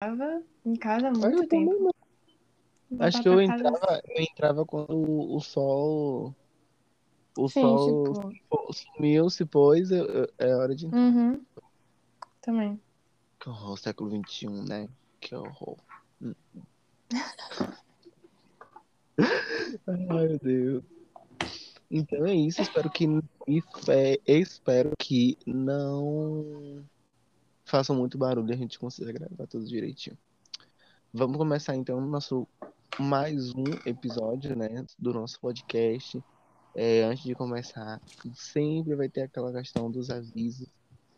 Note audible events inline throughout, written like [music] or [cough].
Tava em casa há muito eu tempo. Acho que eu casa- entrava, eu entrava quando o sol. O Sim, sol tipo. sumiu, se pôs, eu- eu- é hora de entrar. Uhum. Também. Que horror, século XXI, né? Que horror. Hum. [laughs] Ai, meu Deus. Então é isso, espero que espe- espero que não façam muito barulho e a gente consiga gravar tudo direitinho. Vamos começar então nosso mais um episódio, né, do nosso podcast. É, antes de começar, sempre vai ter aquela questão dos avisos,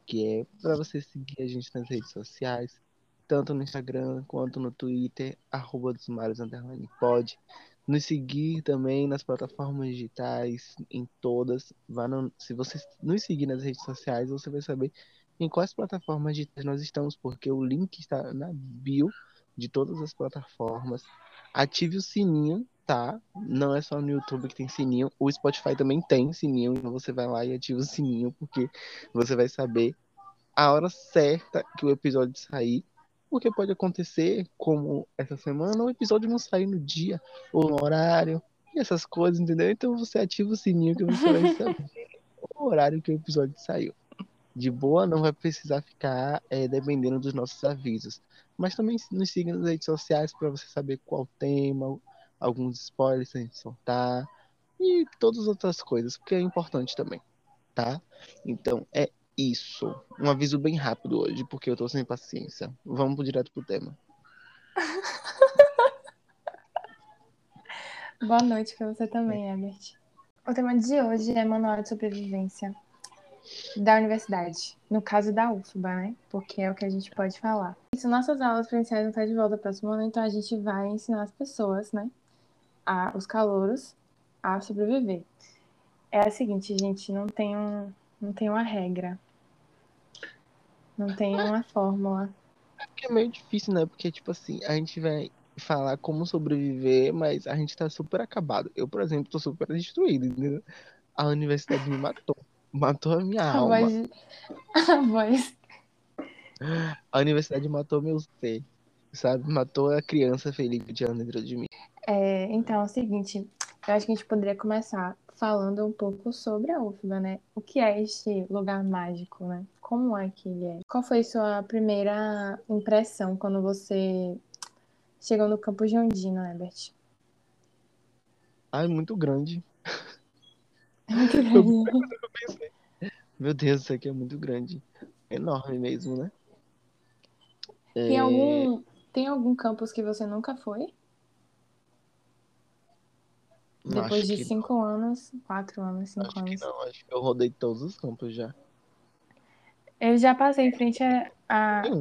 que é para você seguir a gente nas redes sociais, tanto no Instagram quanto no Twitter, arroba dos Mares underline pod. Nos seguir também nas plataformas digitais, em todas. Vá no- se você nos seguir nas redes sociais, você vai saber em quais plataformas digitais nós estamos, porque o link está na bio de todas as plataformas. Ative o sininho, tá? Não é só no YouTube que tem sininho, o Spotify também tem sininho, então você vai lá e ativa o sininho, porque você vai saber a hora certa que o episódio sair. Porque pode acontecer, como essa semana, o episódio não sair no dia ou no horário, e essas coisas, entendeu? Então você ativa o sininho que você vai saber o horário que o episódio saiu. De boa, não vai precisar ficar é, dependendo dos nossos avisos. Mas também nos siga nas redes sociais para você saber qual tema, alguns spoilers a gente soltar e todas as outras coisas, porque é importante também, tá? Então é isso. Um aviso bem rápido hoje, porque eu tô sem paciência. Vamos pro- direto pro tema. [laughs] Boa noite pra você também, Herbert. O tema de hoje é Manual de Sobrevivência da Universidade. No caso da UFBA, né? Porque é o que a gente pode falar. Isso, nossas aulas presenciais vão estar de volta próximo ano, então a gente vai ensinar as pessoas, né? A, os calouros a sobreviver. É a seguinte, gente, não tem, um, não tem uma regra. Não tem uma fórmula. Que é meio difícil, né? Porque, tipo assim, a gente vai falar como sobreviver, mas a gente tá super acabado. Eu, por exemplo, tô super destruído, entendeu? A universidade me matou. Matou a minha A alma. voz, [laughs] a voz A universidade matou meu ser, sabe? Matou a criança feliz que tinha dentro de mim. É, então, é o seguinte, eu acho que a gente poderia começar falando um pouco sobre a UFBA, né? O que é este lugar mágico, né? Como é que ele é? Qual foi sua primeira impressão quando você chegou no campus de Ondina, Herbert? Ai, muito grande. [laughs] É muito [laughs] grande. Meu Deus, isso aqui é muito grande. Enorme mesmo, né? Tem É, algum, tem algum campus que você nunca foi? não, Depois de cinco anos, quatro anos, cinco Acho que anos. não, acho que eu rodei todos os campos já. Eu já passei em frente a, a-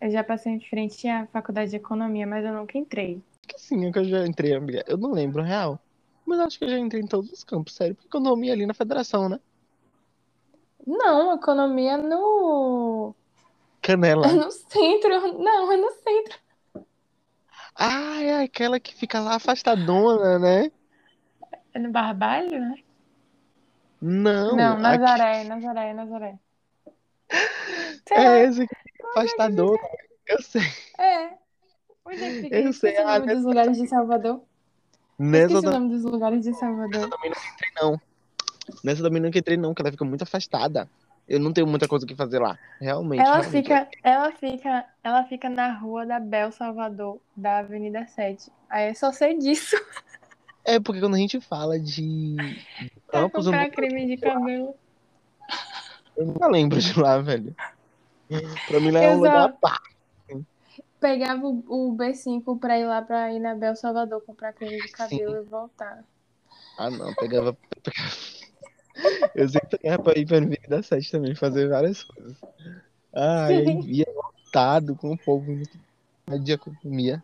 eu já passei em frente à faculdade de economia, mas eu nunca entrei. Que sim, eu já entrei, amiga. Eu não lembro real. Mas acho que eu já entrei em todos os campos, sério. Porque eu dormi ali na federação, né? Não, economia no Canela. É [laughs] no centro. Não, é no centro. Ah, é aquela que fica lá afastadona, né? É no Barbalho, né? Não, Não, aqui- Nazaré, Nazaré, Nazaré. Lá, [laughs] é essa que fica afastadona. Eu sei. é. Onde é que fica? Eu sei, ah, dos lugares de Salvador. Nessa Esqueci o também nome dos lugares de Salvador. não entrei, não. Nessa também não entrei, não, que ela fica muito afastada. Eu não tenho muita coisa que fazer lá. Realmente. Ela realmente. fica, ela fica, ela fica na rua da Bel Salvador, da Avenida 7. Aí eu só sei disso. [laughs] É porque quando a gente fala de campos, eu comprar nunca, creme de cabelo. eu nunca lembro de lá, velho. Pra mim lá é Eu um só- lugar pá. Pegava o, o B5 pra ir lá pra ir na Bel Salvador comprar creme de cabelo e voltar. Ah, não, pegava. Eu sempre pegava pra ir pra Avenida 7 também, fazer várias coisas. Ah, e aí ia lotado com o povo no dia que eu comia.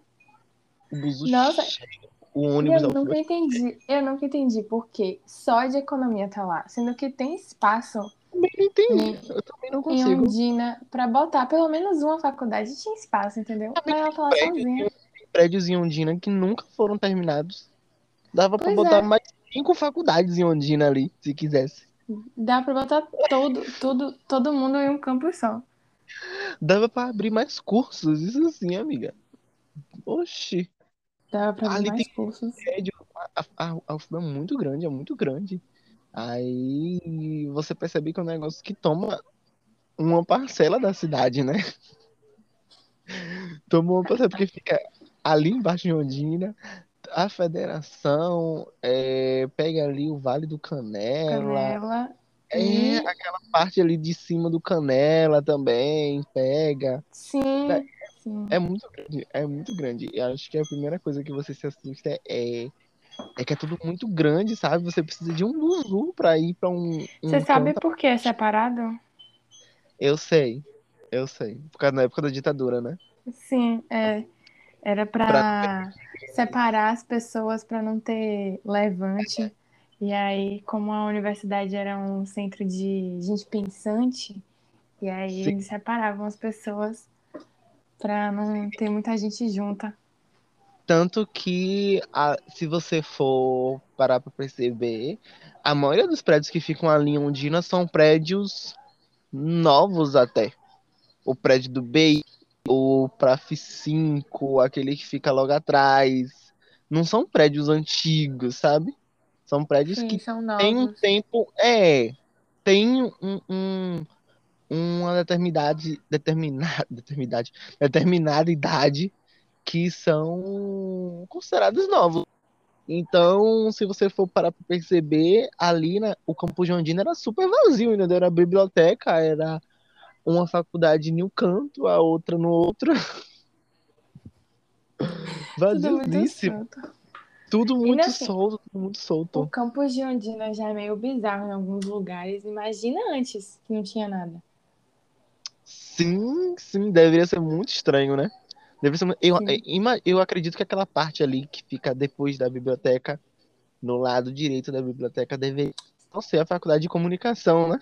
O buzu Nossa. cheio, o ônibus eu nunca entendi, eu nunca entendi por que só de economia tá lá, sendo que tem espaço também não entendi. Eu também não em consigo. Ondina pra botar pelo menos uma faculdade tinha espaço, entendeu? Mas ela lá prédio, sozinha. Prédios em Ondina que nunca foram terminados. Dava pra Pois botar é. mais cinco faculdades em Ondina ali, se quisesse. Dá pra botar todo, todo, todo mundo em um campo só. Dava pra abrir mais cursos, isso sim, amiga. Oxi. Dava pra ver Ali mais tem cursos. prédio. A, a, a é muito grande, é muito grande. Aí você percebe que é um negócio que toma uma parcela da cidade, né? [laughs] Toma uma parcela porque fica ali embaixo de Ondina, a federação é, pega ali o Vale do Canela, Canela. é E aquela parte ali de cima do Canela também, pega. sim, sim. É muito grande, é muito grande. E acho que a primeira coisa que você se assusta é, é que é tudo muito grande, sabe? Você precisa de um buzu pra ir pra um, um Você sabe canto. por que é separado? Eu sei, eu sei. Por causa da época da ditadura, né? Sim, é. Era Pra pra separar as pessoas pra não ter levante. E aí, como a universidade era um centro de gente pensante, e aí Sim. eles separavam as pessoas pra não ter muita gente junta. Tanto que, a- se você for parar pra perceber, a maioria dos prédios que ficam ali em Ondina são prédios novos até. O prédio do BI, o Praf 5, aquele que fica logo atrás. Não são prédios antigos, sabe? São prédios Sim, que são têm um tempo. É, tem um, um- uma determinada, determinada, [laughs] determinada, determinada idade que são considerados novos. Então, se você for parar para perceber, ali na, o Campo Jandina era super vazio, entendeu? Era a biblioteca, era uma faculdade em um canto, a outra no outro. [laughs] Tudo muito Vaziosíssimo. solto. Tudo E muito assim, solto, tudo muito o solto. campus de Ondina já é meio bizarro em alguns lugares. Imagina antes que não tinha nada. Sim, sim, deveria ser muito estranho, né? Deve ser, eu, Sim. ima- eu acredito que aquela parte ali que fica depois da biblioteca, no lado direito da biblioteca, deve não ser a faculdade de comunicação, né?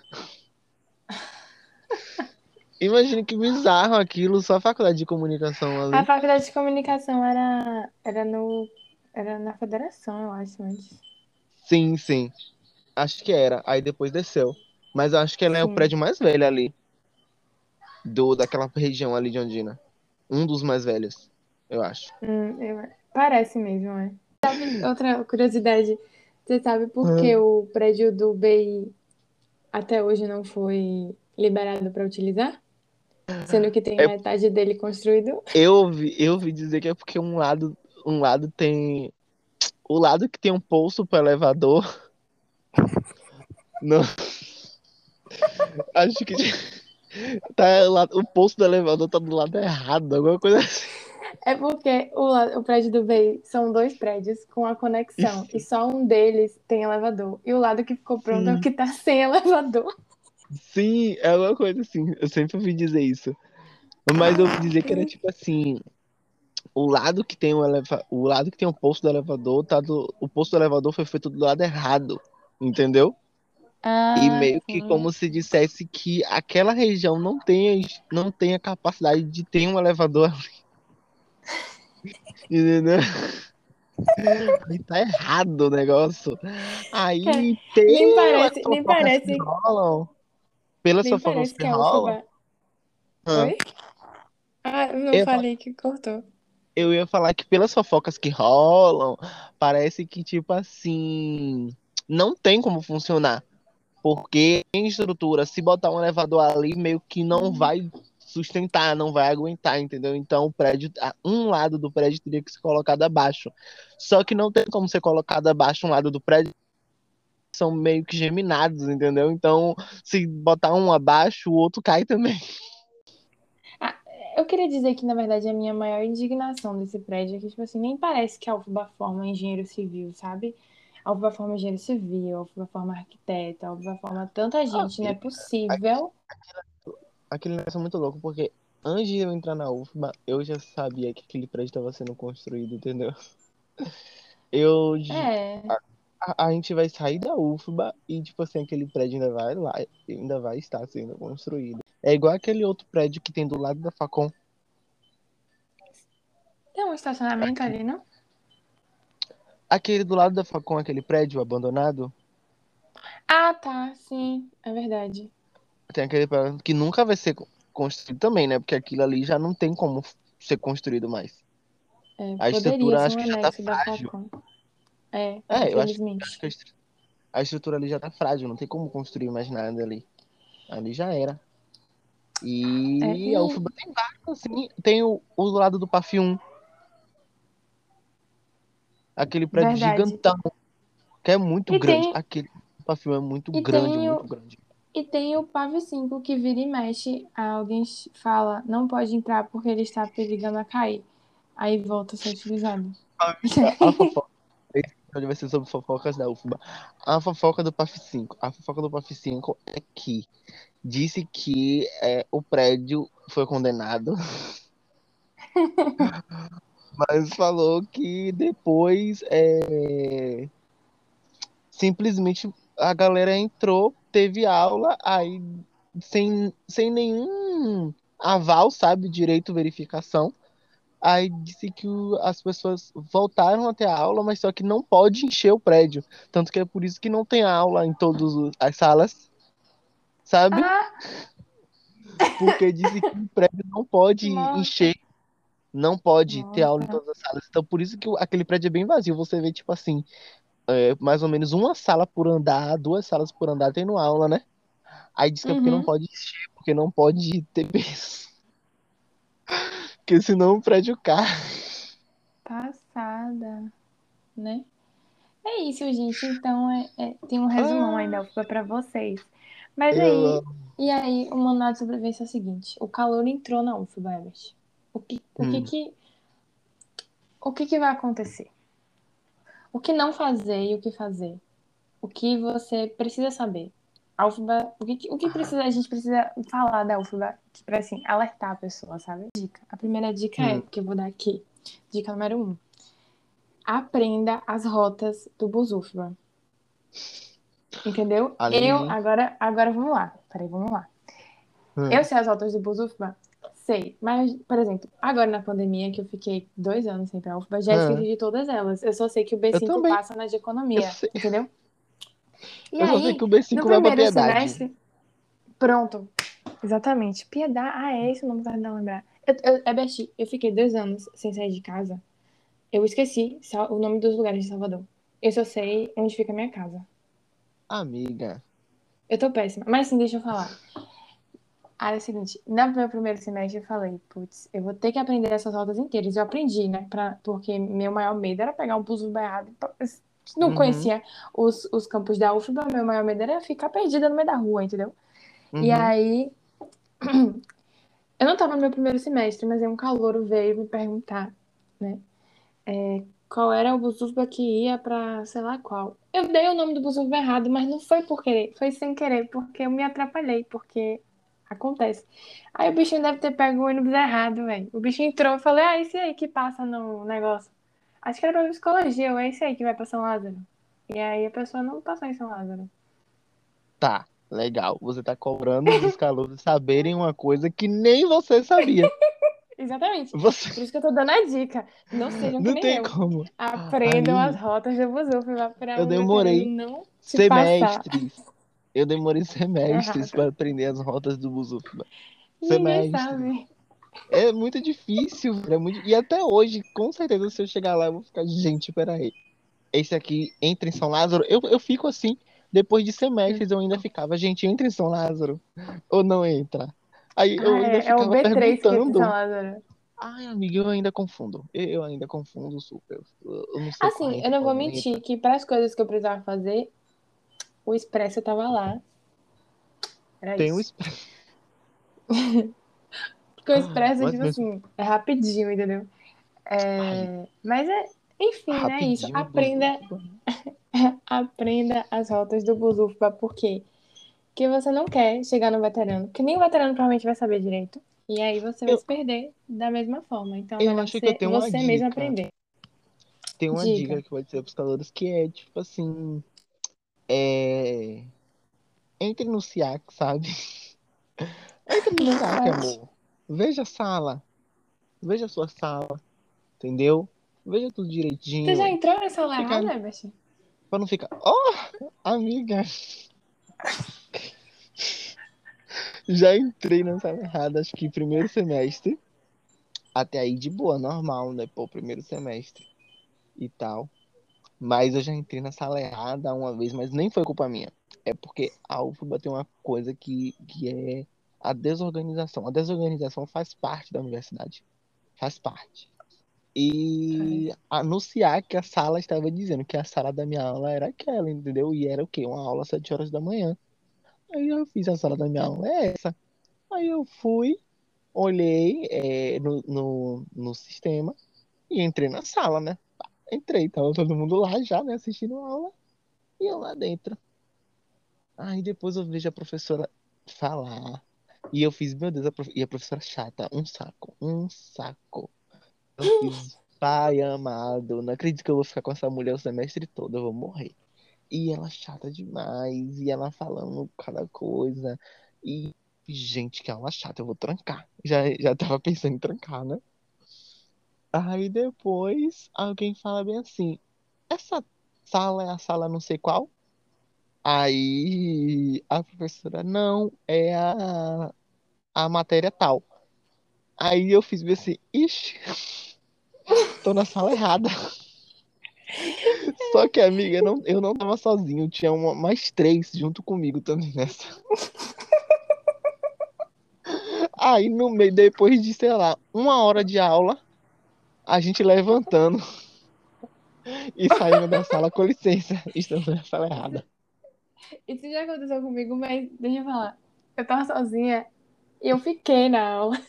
[laughs] Imagina que bizarro aquilo, só a faculdade de comunicação A ali. faculdade de comunicação era, era no, era na federação, eu acho, antes. Sim, sim. Acho que era. Aí depois desceu. Mas eu acho que ela é o Sim. prédio mais velho ali. Do, daquela região ali de Ondina. Um dos mais velhos, eu acho. Hum, eu- parece mesmo, é. Sabe, outra curiosidade, você sabe por que Hum. o prédio do BI até hoje não foi liberado para utilizar? Sendo que tem É, metade dele construído? eu ouvi, eu ouvi dizer que é porque um lado, um lado tem. O lado que tem um poço para elevador. [laughs] Não, [laughs] acho que tá lá, o poço do elevador tá do lado errado, alguma coisa assim. É porque o, o prédio do BI são dois prédios com a conexão [laughs] e só um deles tem elevador. E o lado que ficou pronto é o Sim, que tá [laughs] sem elevador. sim, é alguma coisa assim. Eu sempre ouvi dizer isso. Mas eu ouvi dizer que era tipo assim, o lado que tem o eleva... o lado que tem o poço do elevador, tá do... o poço do elevador foi feito do lado errado, entendeu? E Ah, meio que sim. como se dissesse que aquela região não tem, não tem a capacidade de ter um elevador ali, [laughs] entendeu? Aí tá errado o negócio. Aí nem pelas parece, nem parece, rolam, pelas nem fofocas parece que que a rolam, UFBA. ah, Oi? Ah, eu não eu falei que cortou. Eu ia falar que pelas fofocas que rolam, parece que, tipo assim, não tem como funcionar. Porque em estrutura, se botar um elevador ali, meio que não vai sustentar, não vai aguentar, entendeu? Então o prédio, um lado do prédio teria que ser colocado abaixo. Só que não tem como ser colocado abaixo um lado do prédio, são meio que geminados, entendeu? Então, se botar um abaixo, o outro cai também. Ah, eu queria dizer que, na verdade, a minha maior indignação desse prédio é que, tipo assim, nem parece que a UFBA forma engenheiro civil, sabe? A UFBA forma engenheiro civil, a UFBA forma arquiteto, a UFBA forma tanta gente, não é possível. Aquele negócio é muito louco, porque antes de eu entrar na UFBA, eu já sabia que aquele prédio estava sendo construído, entendeu? [laughs] Eu, É, a, a gente vai sair da UFBA e, tipo assim, aquele prédio ainda vai lá, ainda vai estar sendo construído. É igual aquele outro prédio que tem do lado da Facom. tem um estacionamento ali, não? Aquele do lado da Facom, aquele prédio abandonado, Ah, tá, sim, é verdade. tem aquele prédio que nunca vai ser construído também, né? Porque aquilo ali já não tem como ser construído mais. É, A estrutura acho que já tá frágil. É, É, eu acho, que a estru- a estrutura ali já tá frágil, não tem como construir mais nada ali. Ali já era. É, E e- a UFBA tem vários, assim. Tem o, o lado do PAF 1. Aquele prédio Verdade. gigantão. Que é muito E grande. tem- Aquele 1 é muito e grande, tem o- muito grande. E tem o PAV 5 que vira e mexe, alguém fala, não pode entrar porque ele está perigando a cair. Aí volta a ser utilizado. A fofoca. Esse episódio vai ser sobre fofocas da UFBA. A fofoca do PAF 5. A fofoca do PAF 5 é que disse que é, o prédio foi condenado. [laughs] Mas falou que depois é, simplesmente a galera entrou, teve aula, aí sem, sem nenhum aval, sabe, direito verificação. Aí disse que as pessoas voltaram até a aula, mas só que não pode encher o prédio. Tanto que é por isso que não tem aula em todas as salas, sabe? Ah, Porque disse que o prédio não pode Nossa. encher, não pode ter aula em Nossa. todas as salas. Então por isso que aquele prédio é bem vazio. Você vê, tipo assim, é, mais ou menos uma sala por andar, duas salas por andar tendo aula, né? Aí diz que é porque não Uhum. pode encher, porque não pode ter peso. [laughs] Porque senão o prédio cai. passada, né? É isso, gente. Então, é, é- tem um resumão Ah. aí da UFBA pra vocês. Mas Eu aí, e aí, o manual de sobrevivência é o seguinte: o calor entrou na UFBA, Herbert. O que, o que Hum. que, o que que vai acontecer? O que não fazer e o que fazer? O que você precisa saber? A UFBA, o que, o que precisa, a gente precisa falar da UFBA para assim, alertar a pessoa, sabe? Dica. A primeira dica é, Hum. que eu vou dar aqui. Dica número um. Aprenda as rotas do bus UFBA. Entendeu? Ali- Eu, agora, agora vamos lá. Peraí, vamos lá. Hum. Eu sei as rotas do bus UFBA? Sei. Mas, por exemplo, agora na pandemia, que eu fiquei dois anos sem ir pra UFBA, já Ah. esqueci de todas elas. Eu só sei que o B5 também. passa na de economia, entendeu? E Eu só aí, sei que o B5 no vai primeiro piedade. semestre. Pronto. Exatamente. Piedade. Ah, é esse o nome que eu tava lembrar. Eu, eu, é Besti, eu fiquei dois anos sem sair de casa. Eu esqueci o nome dos lugares de Salvador. Eu só sei onde fica a minha casa. Amiga. Eu tô péssima. Mas sim, deixa eu falar. Aí é o seguinte, no meu primeiro semestre eu falei, putz, eu vou ter que aprender essas rotas inteiras. Eu aprendi, né? Pra, porque meu maior medo era pegar um bus errado. Não Uhum. conhecia os, os campos da UFBA, meu maior medo era ficar perdida no meio da rua, entendeu? E Uhum. aí, [clears throat] eu não tava no meu primeiro semestre, mas aí um calouro veio me perguntar, né? é, qual era o Buzuba que ia pra sei lá qual. Eu dei o nome do Buzuba errado, mas não foi por querer, foi sem querer, porque eu me atrapalhei, porque acontece. Aí o bichinho deve ter pego o ônibus errado, velho. O bichinho entrou, eu falei, ah, esse aí que passa no negócio. Acho que era pra psicologia, ou é esse aí que vai pra São Lázaro. E aí a pessoa não passou em São Lázaro. Tá, legal. Você tá cobrando dos calouros saberem uma coisa que nem você sabia. [laughs] Exatamente. Você Por isso que eu tô dando a dica. Não sejam que não nem tem eu. como. Aprendam as rotas do Buzufa pra Eu demorei não. Semestres. Eu demorei semestres para aprender as rotas do Buzuba. Ninguém Semestre. sabe. É muito difícil, é muito... E até hoje, com certeza, se eu chegar lá, eu vou ficar, gente, peraí. Esse aqui entra em São Lázaro. Eu, eu fico assim. Depois de semestres, eu ainda ficava, gente, entra em São Lázaro ou não entra? Aí eu Ah, ainda é, é ficava o B3 que entra em perguntando. São Lázaro. Ai, amiga, eu ainda confundo. Eu, ainda confundo super. Eu, eu não Assim, eu não vou mentir que para as coisas que eu precisava fazer, o Expresso tava lá. Era Tem isso. expresso. [laughs] Porque o Expresso, Mas tipo mesmo- assim, é rapidinho, entendeu? É, Mas é, enfim, né? Isso. Rapidinho, Aprenda, Buzuba. [laughs] aprenda as rotas do Buzufa, por quê? Porque você não quer chegar no veterano, porque nem o veterano provavelmente vai saber direito. E aí você vai Eu- se perder da mesma forma. Então, Eu acho que você, eu tenho uma você mesmo dica. aprender. Tem uma Diga. dica que pode ser pros calouros que é tipo assim. É. Entre no SIAC, sabe? [laughs] Entre no SIAC, amor. Veja a sala. Veja a sua sala. Entendeu? Veja tudo Você direitinho. já entrou nessa aula Fica- errada, Herbert? Pra não ficar. Oh! Amiga! [laughs] Já entrei na sala errada, acho que primeiro semestre. Até aí de boa, normal, né? Pô, primeiro semestre e tal. Mas eu já entrei na sala errada uma vez, mas nem foi culpa minha. É porque a UFBA tem uma coisa que, que é a desorganização. A desorganização faz parte da universidade. Faz parte. E anunciar que a sala estava dizendo que a sala da minha aula era aquela, entendeu? E era o quê? Uma aula às 7 horas da manhã. Aí eu fiz a sala da minha aula, é essa. Aí eu fui, olhei é, no, no, no sistema e entrei na sala, né? Entrei, tava todo mundo lá já, né? Assistindo a aula. E eu lá dentro. Aí depois eu vejo a professora falar. E eu fiz, meu Deus, a prof... e a professora chata, um saco, um saco. Eu fiz, pai amado, não acredito que eu vou ficar com essa mulher o semestre todo, eu vou morrer. E ela chata demais, e ela falando cada coisa. E, gente, que aula chata, eu vou trancar. Já, já tava pensando em trancar, né? Aí depois alguém fala bem assim: essa sala é a sala não sei qual? Aí a professora, não, é a, a matéria tal. Aí eu fiz bem assim, ixi, tô na sala errada. Só que, amiga, eu não, eu não tava sozinho, tinha uma, mais três junto comigo também nessa. Aí no meio, depois de, sei lá, uma hora de aula, a gente levantando e saindo da sala, com licença, estamos na sala errada. Isso já aconteceu comigo, mas deixa eu falar. Eu tava sozinha e eu fiquei na aula.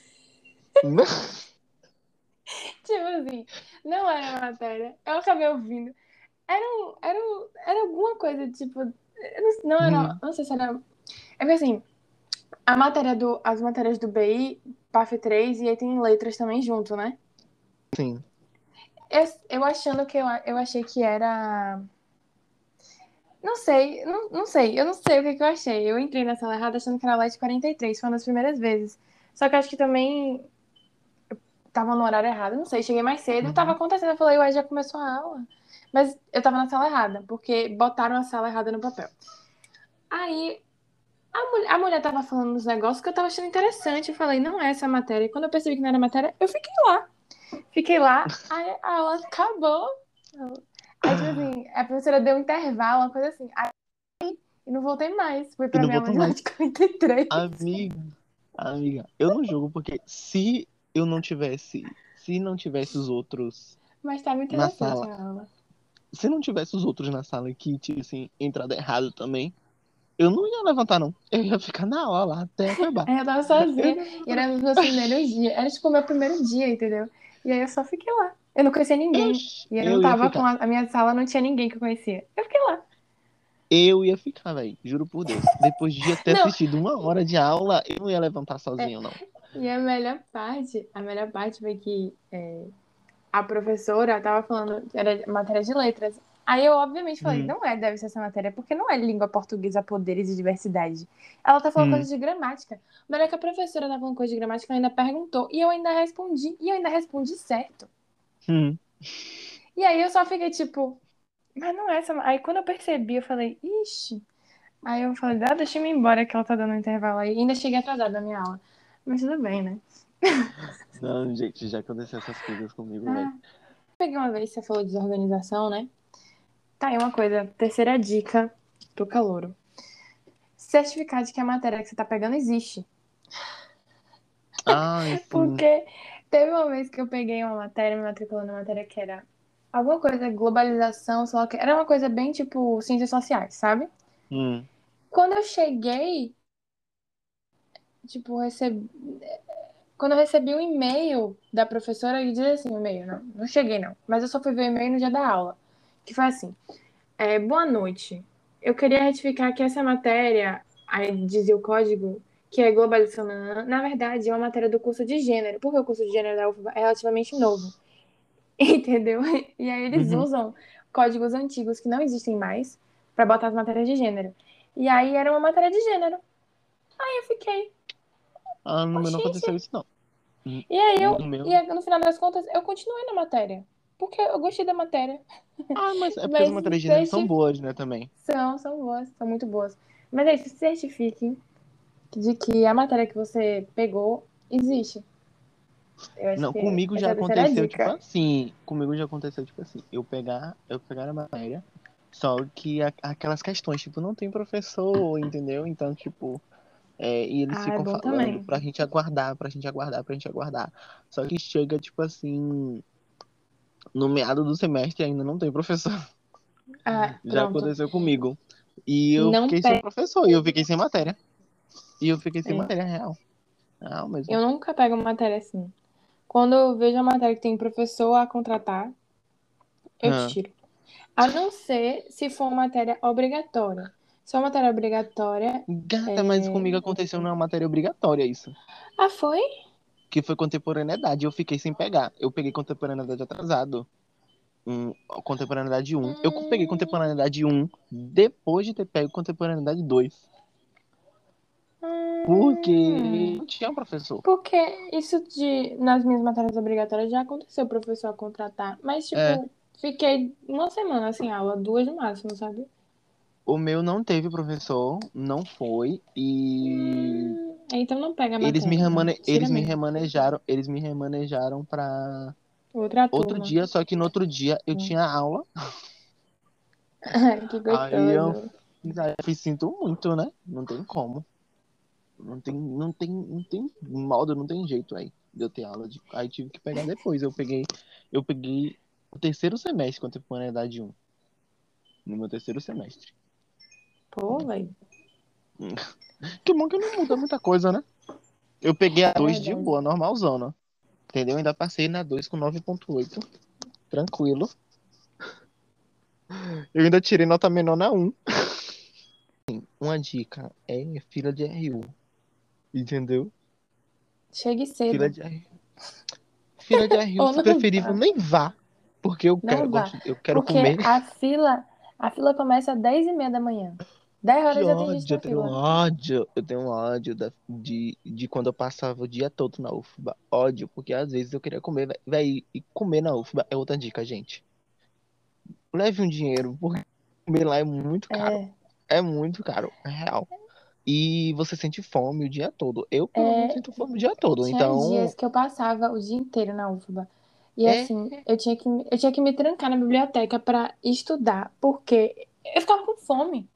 tipo assim, não era matéria. Eu acabei ouvindo. Era, um, era, um, era alguma coisa, tipo. Não, não era. Hum. Não sei se era. É porque assim, a matéria do, as matérias do BI, PAF 3, e aí tem letras também junto, né? Sim. Eu, eu achando que eu, eu achei que era. Não sei, não, não sei, eu não sei o que, que eu achei. Eu entrei na sala errada achando que era LED 43, foi uma das primeiras vezes. Só que acho que também eu tava no horário errado, não sei, cheguei mais cedo, Uhum. tava acontecendo, eu falei, ué, já começou a aula. Mas eu tava na sala errada, porque botaram a sala errada no papel. Aí a mulher, a mulher tava falando uns negócios que eu tava achando interessante. Eu falei, não é essa matéria. E quando eu percebi que não era matéria, eu fiquei lá. Fiquei lá, aí a aula acabou. Aí, tipo assim, a professora deu um intervalo, uma coisa assim. Aí e não voltei mais. Fui pra minha aula de LED 43. Amiga, amiga, eu não julgo porque se eu não tivesse, se não tivesse os outros, Mas tava Na interessante sala. a aula. se não tivesse os outros na sala que tivessem entrado errado também, eu não ia levantar não. Eu ia ficar na aula até acabar. Eu tava sozinha. [laughs] E era nos meus primeiros dias. Era tipo o meu primeiro dia, entendeu? E aí eu só fiquei lá. Eu não conhecia ninguém. E eu eu não tava com a, a minha sala, não tinha ninguém que eu conhecia. Eu fiquei lá. Eu ia ficar, velho, juro por Deus. Depois de ter assistido uma hora de aula, eu não ia levantar sozinho, não. [laughs] E a melhor parte, a melhor parte foi que é, a professora tava falando, era matéria de letras. Aí eu, obviamente, falei, Hum. não é, deve ser essa matéria, porque não é língua portuguesa, poderes e diversidade. Ela tá falando Hum. coisa de gramática. Mas é que a professora tá falando coisa de gramática, ela ainda perguntou, e eu ainda respondi, e eu ainda respondi certo. Hum. E aí eu só fiquei tipo, mas não é essa. Aí quando eu percebi, eu falei, ixi. Aí eu falei, ah, deixa eu ir embora que ela tá dando um intervalo aí. E ainda cheguei atrasada na minha aula. Mas tudo bem, né? Não, gente, já aconteceu essas coisas comigo. Ah, peguei uma vez, você falou de desorganização, né? Tá aí uma coisa, terceira dica pro calouro. Certificar de que a matéria que você tá pegando existe. Ai. [laughs] Porque teve uma vez que eu peguei uma matéria, me matriculando na matéria que era alguma coisa, globalização, sei lá o que. Era uma coisa bem tipo ciências sociais, sabe? Hum. Quando eu cheguei, tipo, recebi. Quando eu recebi um e-mail da professora, e diz assim, o e-mail, não, não cheguei não, mas eu só fui ver o e-mail no dia da aula, que foi assim, é, boa noite, eu queria retificar que essa matéria, aí dizia o código, que é globalização, na verdade é uma matéria do curso de gênero, porque o curso de gênero da UFBA é relativamente novo, [laughs] entendeu? E aí eles Uhum. usam códigos antigos que não existem mais para botar as matérias de gênero. E aí era uma matéria de gênero. Aí eu fiquei. Ah, no meu não aconteceu isso, não. E aí eu, No meu... e no final das contas, eu continuei na matéria. Porque eu gostei da matéria. Ah, mas [laughs] é porque Mas as matérias de gênero são boas, né, também. São, são boas, são muito boas. Mas aí, se certifiquem de que a matéria que você pegou existe. Eu acho Não, comigo já é aconteceu, tipo assim. Comigo já aconteceu, tipo assim, eu pegar, eu pegar a matéria, só que a- aquelas questões, tipo, não tem professor, entendeu? Então, tipo, é, e eles Ah, é ficam bom falando também. pra gente aguardar, pra gente aguardar, pra gente aguardar. Só que chega, tipo assim, no meado do semestre ainda não tem professor. Ah, Já aconteceu comigo. E eu Não fiquei sem professor, e eu fiquei sem matéria. E eu fiquei sem É. matéria real. Real mesmo. Eu nunca pego matéria assim. Quando eu vejo a matéria que tem professor a contratar, eu Ah. tiro. A não ser se for uma matéria obrigatória. Se uma matéria obrigatória. Gata, mas É. comigo aconteceu numa matéria obrigatória isso. Ah, foi? Que foi contemporaneidade. Eu fiquei sem pegar. Eu peguei contemporaneidade atrasado. Um, contemporaneidade 1. Eu peguei contemporaneidade 1 depois de ter pego contemporaneidade 2. Porque Hum. não tinha um professor. Porque isso de nas minhas matérias obrigatórias já aconteceu o professor a contratar. Mas, tipo, É. fiquei uma semana sem aula, duas no máximo, sabe? O meu não teve professor, não foi. E Hum, então não pega a eles me, matéria. remane... Eles me remanejaram. Eles me remanejaram pra Outra outro dia, só que no outro dia eu Hum. tinha aula. [laughs] que Aí eu gostoso. aí eu fiz, sinto muito, né? Não tem como. Não tem, não tem, não tem modo, não tem jeito aí de eu ter aula. De... Aí tive que pegar depois. Eu peguei, eu peguei o terceiro semestre contemporaneidade 1. No meu terceiro semestre. Pô, velho. Que bom que não muda muita coisa, né? Eu peguei a É 2 de verdade. boa, normalzona. Entendeu? Ainda passei na 2 com 9.8. Tranquilo. Eu ainda tirei nota menor na 1. Uma dica é fila de RU. Entendeu? Chegue Fila cedo. de RU. Fila de RU, [laughs] se não preferível, vá. nem vá. Porque eu Não quero, eu quero Porque comer. a fila, a fila começa às 10 e meia da manhã. 10 Que horas já tem gente ódio, eu tenho ódio. Eu tenho ódio da- de, de quando eu passava o dia todo na UFBA. Ódio, porque às vezes eu queria comer, véi, e comer na UFBA é outra dica, gente. Leve um dinheiro, porque comer lá é muito caro. É, É muito caro, é real. E você sente fome o dia todo. Eu, pelo menos, é, sinto fome o dia todo. tinha Então, dias que eu passava o dia inteiro na UFBA. E é, assim, eu tinha que, eu tinha que me trancar na biblioteca pra estudar, porque eu ficava com fome.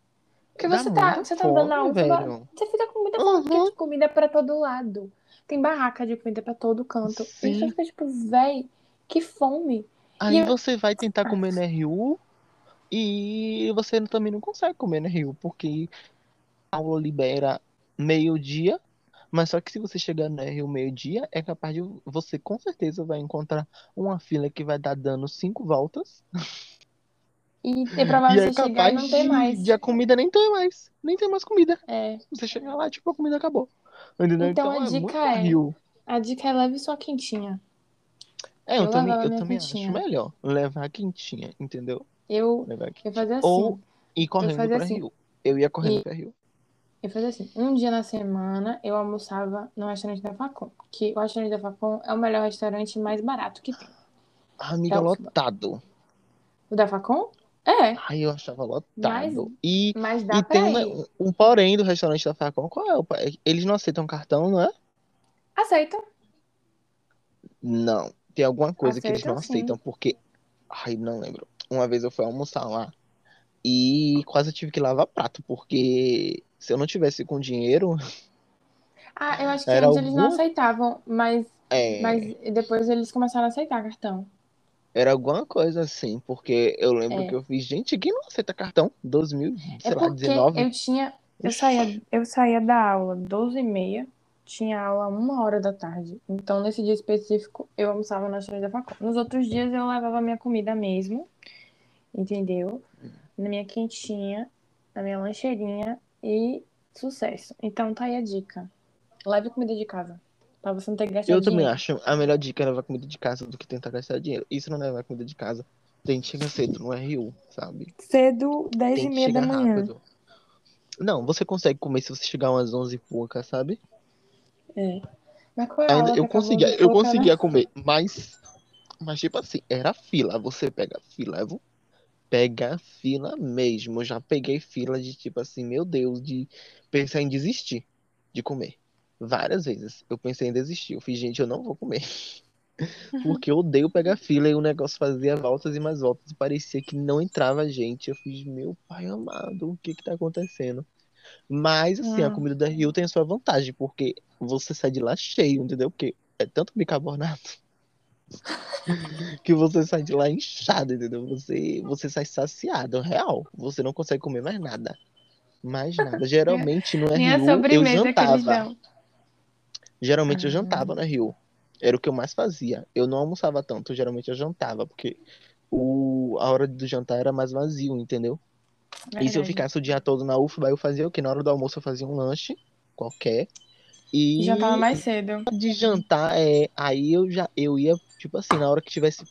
Porque dá você tá, você tá fome, UFBA, velho. você fica com muita fome, Uhum, tem comida pra todo lado. Tem barraca de comida pra todo canto. E você sim. fica tipo, véi, que fome. E Aí eu, você vai tentar comer no RU e você também não consegue comer no RU, porque a aula libera meio-dia, mas só que se você chegar no RU meio-dia, é capaz de você com certeza vai encontrar uma fila que vai dar dando cinco voltas [laughs] e é e provável é você chegar e não de, mais. de a comida nem ter mais, nem ter mais comida. É. Você chega lá, tipo, a comida acabou. Entendeu? Então Então a é dica é, RU. a dica é leve sua quentinha. É, eu Eu também, eu também acho melhor levar quentinha, entendeu? Eu, Levar eu fazia Ou assim. ir Eu correndo pra assim. RU. Eu ia correndo E pra RU. eu fazia assim. Um dia na semana eu almoçava no restaurante da Facom. Que o restaurante da Facom é o melhor restaurante mais barato que tem. Amiga, Da UFBA. lotado. O da Facom? É. Ai, eu achava Mas, lotado. E, mas dá e tem uma- um porém do restaurante da Facom. Qual é o. Eles não aceitam cartão, não é? Aceita. Não. Tem alguma coisa que eles não Aceitam aceitam, sim. porque. Ai, não lembro. Uma vez eu fui almoçar lá e quase tive que lavar prato, porque se eu não tivesse com dinheiro, [laughs] Ah, eu acho que antes eles não aceitavam, mas, mas É, depois eles começaram a aceitar cartão. Era alguma coisa assim, porque eu lembro que É. eu fiz, gente, quem não aceita cartão? 2000, É sei lá, porque 19? eu tinha. Eu saía, eu saía da aula 12h30, tinha aula uma hora da tarde. Então, nesse dia específico, eu almoçava na restaurante da Facom. Nos outros dias, eu levava minha comida mesmo, entendeu? Na minha quentinha, na minha lancheirinha e sucesso. Então, tá aí a dica. Leve comida de casa, pra você não ter que gastar Eu também dinheiro. acho a melhor dica é levar comida de casa do que tentar gastar dinheiro. E se não levar comida de casa, tem que chegar cedo no RU, sabe? Cedo, Tem 10h30 que da manhã. rápido. Não, você consegue comer se você chegar umas 11 e pouca, sabe? É. Mas qual é a Ainda eu conseguia, eu na. conseguia comer, mas, mas tipo assim, era fila. Você pega fila, eu vou pegar fila mesmo. Eu já peguei fila de tipo assim, meu Deus, de pensar em desistir. de comer. Várias vezes. Eu pensei em desistir. Eu fiz, gente, eu não vou comer. [laughs] Porque eu odeio pegar fila e o negócio fazia voltas e mais voltas. E parecia que não entrava gente. Eu fiz, meu pai amado, o que que tá acontecendo? Mas, assim, a Hum. comida da Rio tem a sua vantagem, porque você sai de lá cheio, entendeu? Porque é tanto bicarbonato [laughs] que você sai de lá inchado, entendeu? Você, você sai saciado, real. Você não consegue comer mais nada. Mais nada. [laughs] Geralmente no Nem a RU eu sobremesa que eles jantava. Geralmente eu Ah. jantava na Rio. Era o que eu mais fazia. Eu não almoçava tanto, geralmente eu jantava, porque o, a hora do jantar era mais vazio, entendeu? E se eu ficasse o dia todo na UFBA, eu fazia o quê? Na hora do almoço eu fazia um lanche qualquer. E Jantava mais cedo. de jantar, é, aí eu já eu ia, tipo assim, na hora que tivesse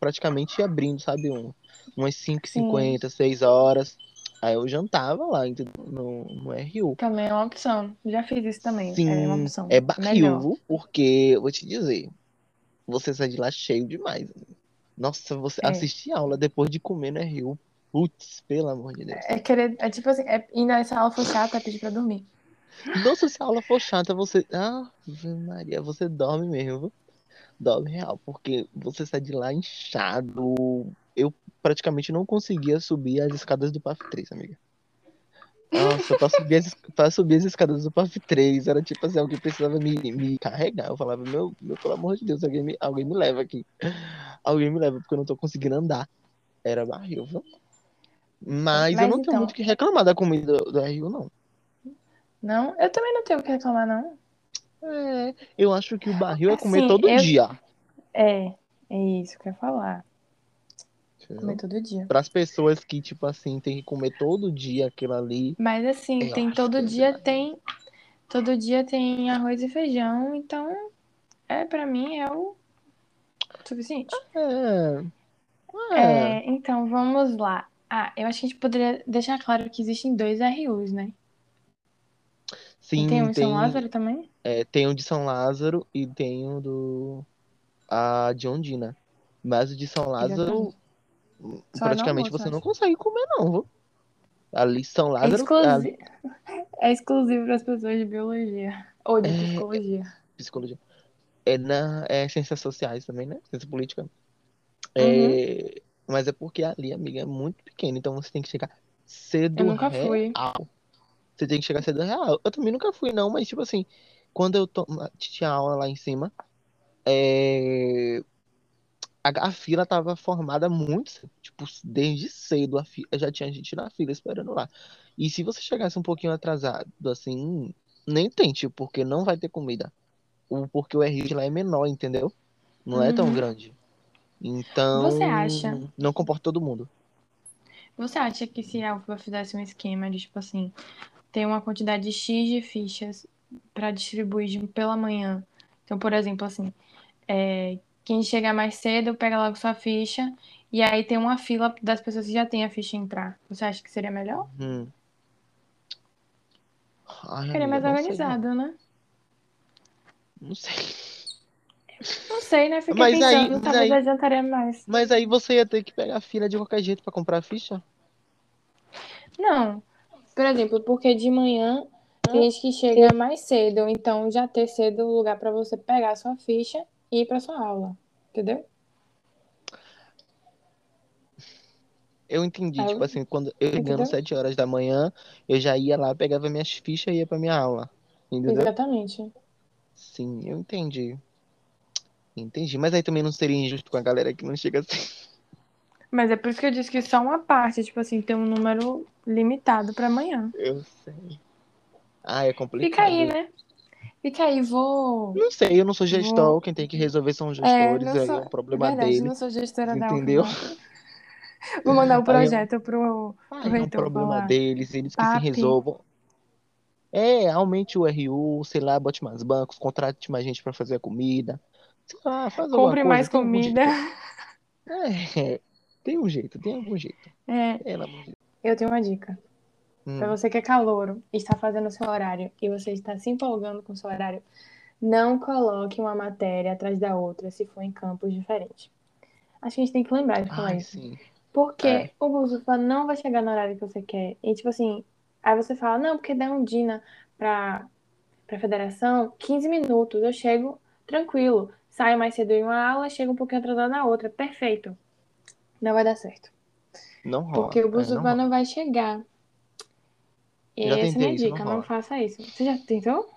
praticamente abrindo, sabe? Um, umas 5h50, 6 horas. Aí eu jantava lá? No, no RU. Também é uma opção. Já fiz isso também. Sim, é uma opção. é barril, porque, vou te dizer, você sai de lá cheio demais. Nossa, você É. assistir aula depois de comer no RU. Putz, pelo amor de Deus. É querer. É tipo assim, é, e nessa aula for chata, é pedir pra dormir. Nossa, se a aula for chata, você. Ah, Maria, você dorme mesmo. Dorme real, porque você sai de lá inchado. Eu praticamente não conseguia subir as escadas do PAF 3, amiga. Nossa, pra subir as, pra subir as escadas do PAF 3, era tipo assim, alguém precisava me, me carregar. Eu falava, meu, meu, pelo amor de Deus, alguém me, alguém me leva aqui. Alguém me leva, porque eu não tô conseguindo andar. Era barril, viu? Mas, eu Mas não tenho então- muito o que reclamar da comida do, do Rio, não. Não, eu também não tenho o que reclamar, não. É, eu acho que o barril é comer Assim, todo eu- dia. É, é isso que eu ia falar. Comer todo dia. Para as pessoas que, tipo assim, tem que comer todo dia aquilo ali. Mas assim, tem todo é dia tem. Todo dia tem arroz e feijão, então é pra mim é o suficiente. É. É. É, então vamos lá. Ah, eu acho que a gente poderia deixar claro que existem dois RUs, né? Sim, e tem um tem, São Lázaro também? é, tem o de São Lázaro e tem o do. A de Ondina. Mas o de São Lázaro, Só é praticamente almoço, você não consegue comer, não, viu? Ali São É Lázaro, exclusivo, é exclusivo para as pessoas de biologia ou de É, psicologia. a psicologia. É na é ciências sociais também, né? Ciência política. Uhum. É, mas é porque ali, amiga, é muito pequeno, então você tem que chegar cedo Eu nunca fui. real. Você tem que chegar cedo real. Eu também nunca fui, não, mas tipo assim, quando eu to- tinha aula lá em cima, é, a, a fila tava formada muito, tipo, desde cedo fila, já tinha gente na fila esperando lá. E se você chegasse um pouquinho atrasado, assim, nem tente, porque não vai ter comida. O, porque o R de lá é menor, entendeu? Não é tão Uhum. grande. Então, Você acha? não comporta todo mundo. Você acha que se a UFBA fizesse um esquema de, tipo assim, ter uma quantidade X de fichas para distribuir pela manhã? Então, por exemplo, assim, é, quem chegar mais cedo pega logo sua ficha e aí tem uma fila das pessoas que já têm a ficha entrar. Você acha que seria melhor? Hum. Ai, Seria mais não sei, organizado, né? Não sei. Não sei, né? Fiquei Mas aí- pensando, mas talvez aí- adiantaria mais. Mas aí você ia ter que pegar a fila de qualquer jeito pra comprar a ficha? Não. Por exemplo, porque de manhã tem gente que chega mais cedo, então já ter cedo o lugar para você pegar a sua ficha e ir para sua aula. Entendeu? Eu entendi, Aí tipo assim, quando eu Entendeu? 7 horas da manhã, eu já ia lá, pegava minhas fichas e ia pra minha aula. Entendeu? Exatamente. Sim, eu entendi. Entendi. Mas aí também não seria injusto com a galera que não chega assim. Mas é por isso que eu disse que só uma parte, tipo assim, tem um número limitado para amanhã. Eu sei. Ah, é complicado. Fica aí, né? Fica aí, vou. Não sei, eu não sou gestor, Vou- quem tem que resolver são os É, gestores, aí sou. é um problema Verdade, dele. não sou gestora da Entendeu? UFBA. Vou mandar o [laughs] Aí é projeto pro, pro Aí é um reitor problema falar. deles, eles que se Papi. resolvam. É, aumente o RU, sei lá, bote mais bancos, contrate mais gente pra fazer a comida. Sei lá, faz Compre mais comida. É, tem um jeito, tem algum jeito. É, Deus. eu tenho uma dica. Hum, Para você que é calouro e está fazendo o seu horário e você está se empolgando com o seu horário, não coloque uma matéria atrás da outra se for em campos diferentes. Acho que a gente tem que lembrar de falar Ai, isso. sim. Porque É. o Buzufa não vai chegar no horário que você quer. E tipo assim, aí você fala, não, porque dá um Dina pra, pra federação 15 minutos. Eu chego tranquilo. Saio mais cedo em uma aula, chego um pouquinho atrasado na outra. Perfeito. Não vai dar certo. Não rola. Porque o bus é, não rola. vai chegar. E Já essa é minha isso, não dica, não, rola. faça isso. Você já tentou?